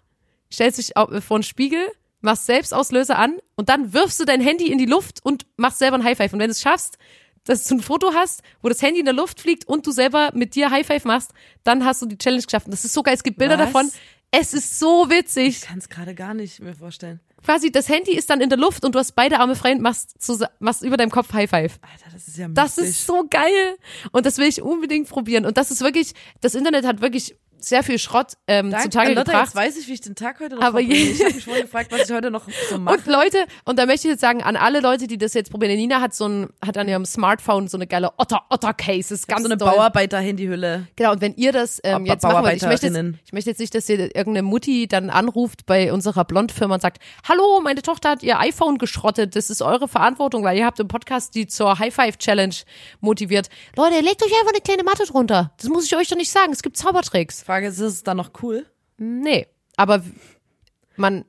stellst dich au- vor den Spiegel, machst Selbstauslöser an und dann wirfst du dein Handy in die Luft und machst selber ein High Five. Und wenn du es schaffst, dass du ein Foto hast, wo das Handy in der Luft fliegt und du selber mit dir High Five machst, dann hast du die Challenge geschafft. Und das ist so geil. Es gibt Bilder Was? davon. Es ist so witzig Ich kann es gerade gar nicht mir vorstellen. quasi das Handy ist dann in der Luft und du hast beide Arme frei und machst, zu, machst über deinem Kopf High Five. Alter, das ist ja Das mystig. ist so geil und das will ich unbedingt probieren und das ist wirklich, das Internet hat wirklich sehr viel Schrott ähm, Danke, zutage Lotta, gebracht. jetzt weiß ich, wie ich den Tag heute noch Aber Ich habe mich vorhin gefragt, was ich heute noch so mache. Und Leute, und da möchte ich jetzt sagen, an alle Leute, die das jetzt probieren, Nina hat so ein, hat an ihrem Smartphone so eine geile Otter, Otter Case, ist ganz so eine. Bauarbeiter-Handyhülle. Genau, und wenn ihr das ähm, jetzt machen wollt, ich möchte, jetzt, ich möchte jetzt nicht, dass ihr irgendeine Mutti dann anruft bei unserer Blondfirma und sagt, hallo, meine Tochter hat ihr iPhone geschrottet, das ist eure Verantwortung, weil ihr habt im Podcast die zur High Five Challenge motiviert. Leute, legt euch einfach eine kleine Matte drunter. Das muss ich euch doch nicht sagen, es gibt Zaubertricks. Frage ist, ist es dann noch cool? Nee, aber man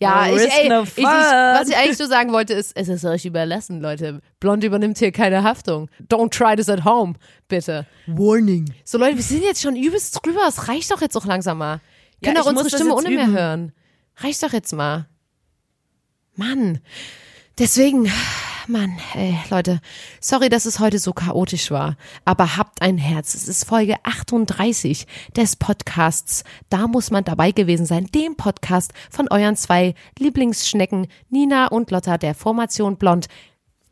ja, No ich, ey, no ich, ich, was ich eigentlich so sagen wollte, ist, es ist euch überlassen, Leute. Blond übernimmt hier keine Haftung. Don't try this at home, bitte. Warning. So Leute, wir sind jetzt schon übelst drüber. Es reicht doch jetzt auch langsam mal. Ja, Können ich doch unsere Stimme ohne mehr üben. hören. Reicht doch jetzt mal. Mann. Deswegen, Mann, ey, Leute, sorry, dass es heute so chaotisch war, aber habt ein Herz. Es ist Folge 38 des Podcasts. Da muss man dabei gewesen sein, dem Podcast von euren zwei Lieblingsschnecken, Nina und Lotta der Formation Blond.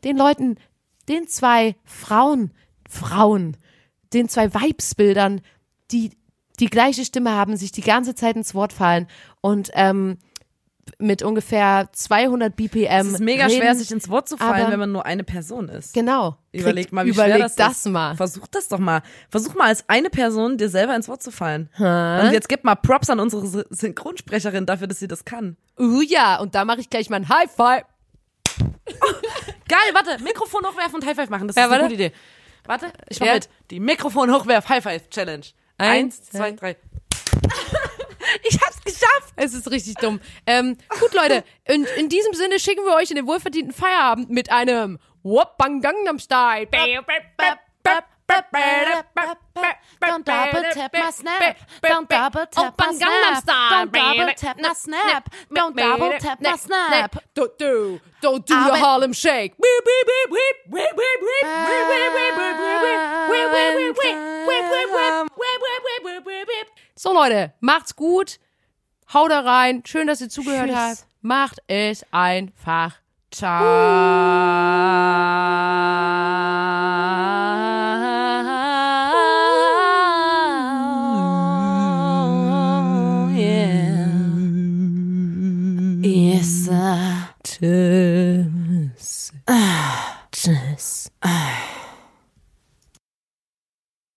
Den Leuten, den zwei Frauen, Frauen, den zwei Weibsbildern, die die gleiche Stimme haben, sich die ganze Zeit ins Wort fallen und ähm, mit ungefähr 200 BPM. Es ist mega reden. schwer, sich ins Wort zu fallen, wenn man nur eine Person ist. Genau. Überleg mal, wie überleg schwer das, das ist. mal. Versuch das doch mal. Versuch mal als eine Person dir selber ins Wort zu fallen. Und jetzt gib mal Props an unsere Sy- Synchronsprecherin dafür, dass sie das kann. Uh ja, und da mache ich gleich mal ein High Five. Geil, warte, Mikrofon hochwerfen und High Five machen. Das Ja, ist eine warte. gute Idee. Warte, ich mach Ja. mit. Die Mikrofon hochwerf High Five Challenge. Eins, Eins, zwei. drei. geschafft. Es ist richtig dumm. Ähm, gut, Leute, in, in diesem Sinne schicken wir euch in den wohlverdienten Feierabend mit einem Wop Bang Gangnam Style. Don't double tap my snap. Don't double tap my snap. Don't double tap my snap. Don't double tap my snap. Don't do, don't do your Harlem Shake. So Leute, macht's gut. Haut da rein. Schön, dass ihr zugehört Tschüss. habt. Macht es einfach. Ciao. Yeah. Yes. Tschüss. Tschüss.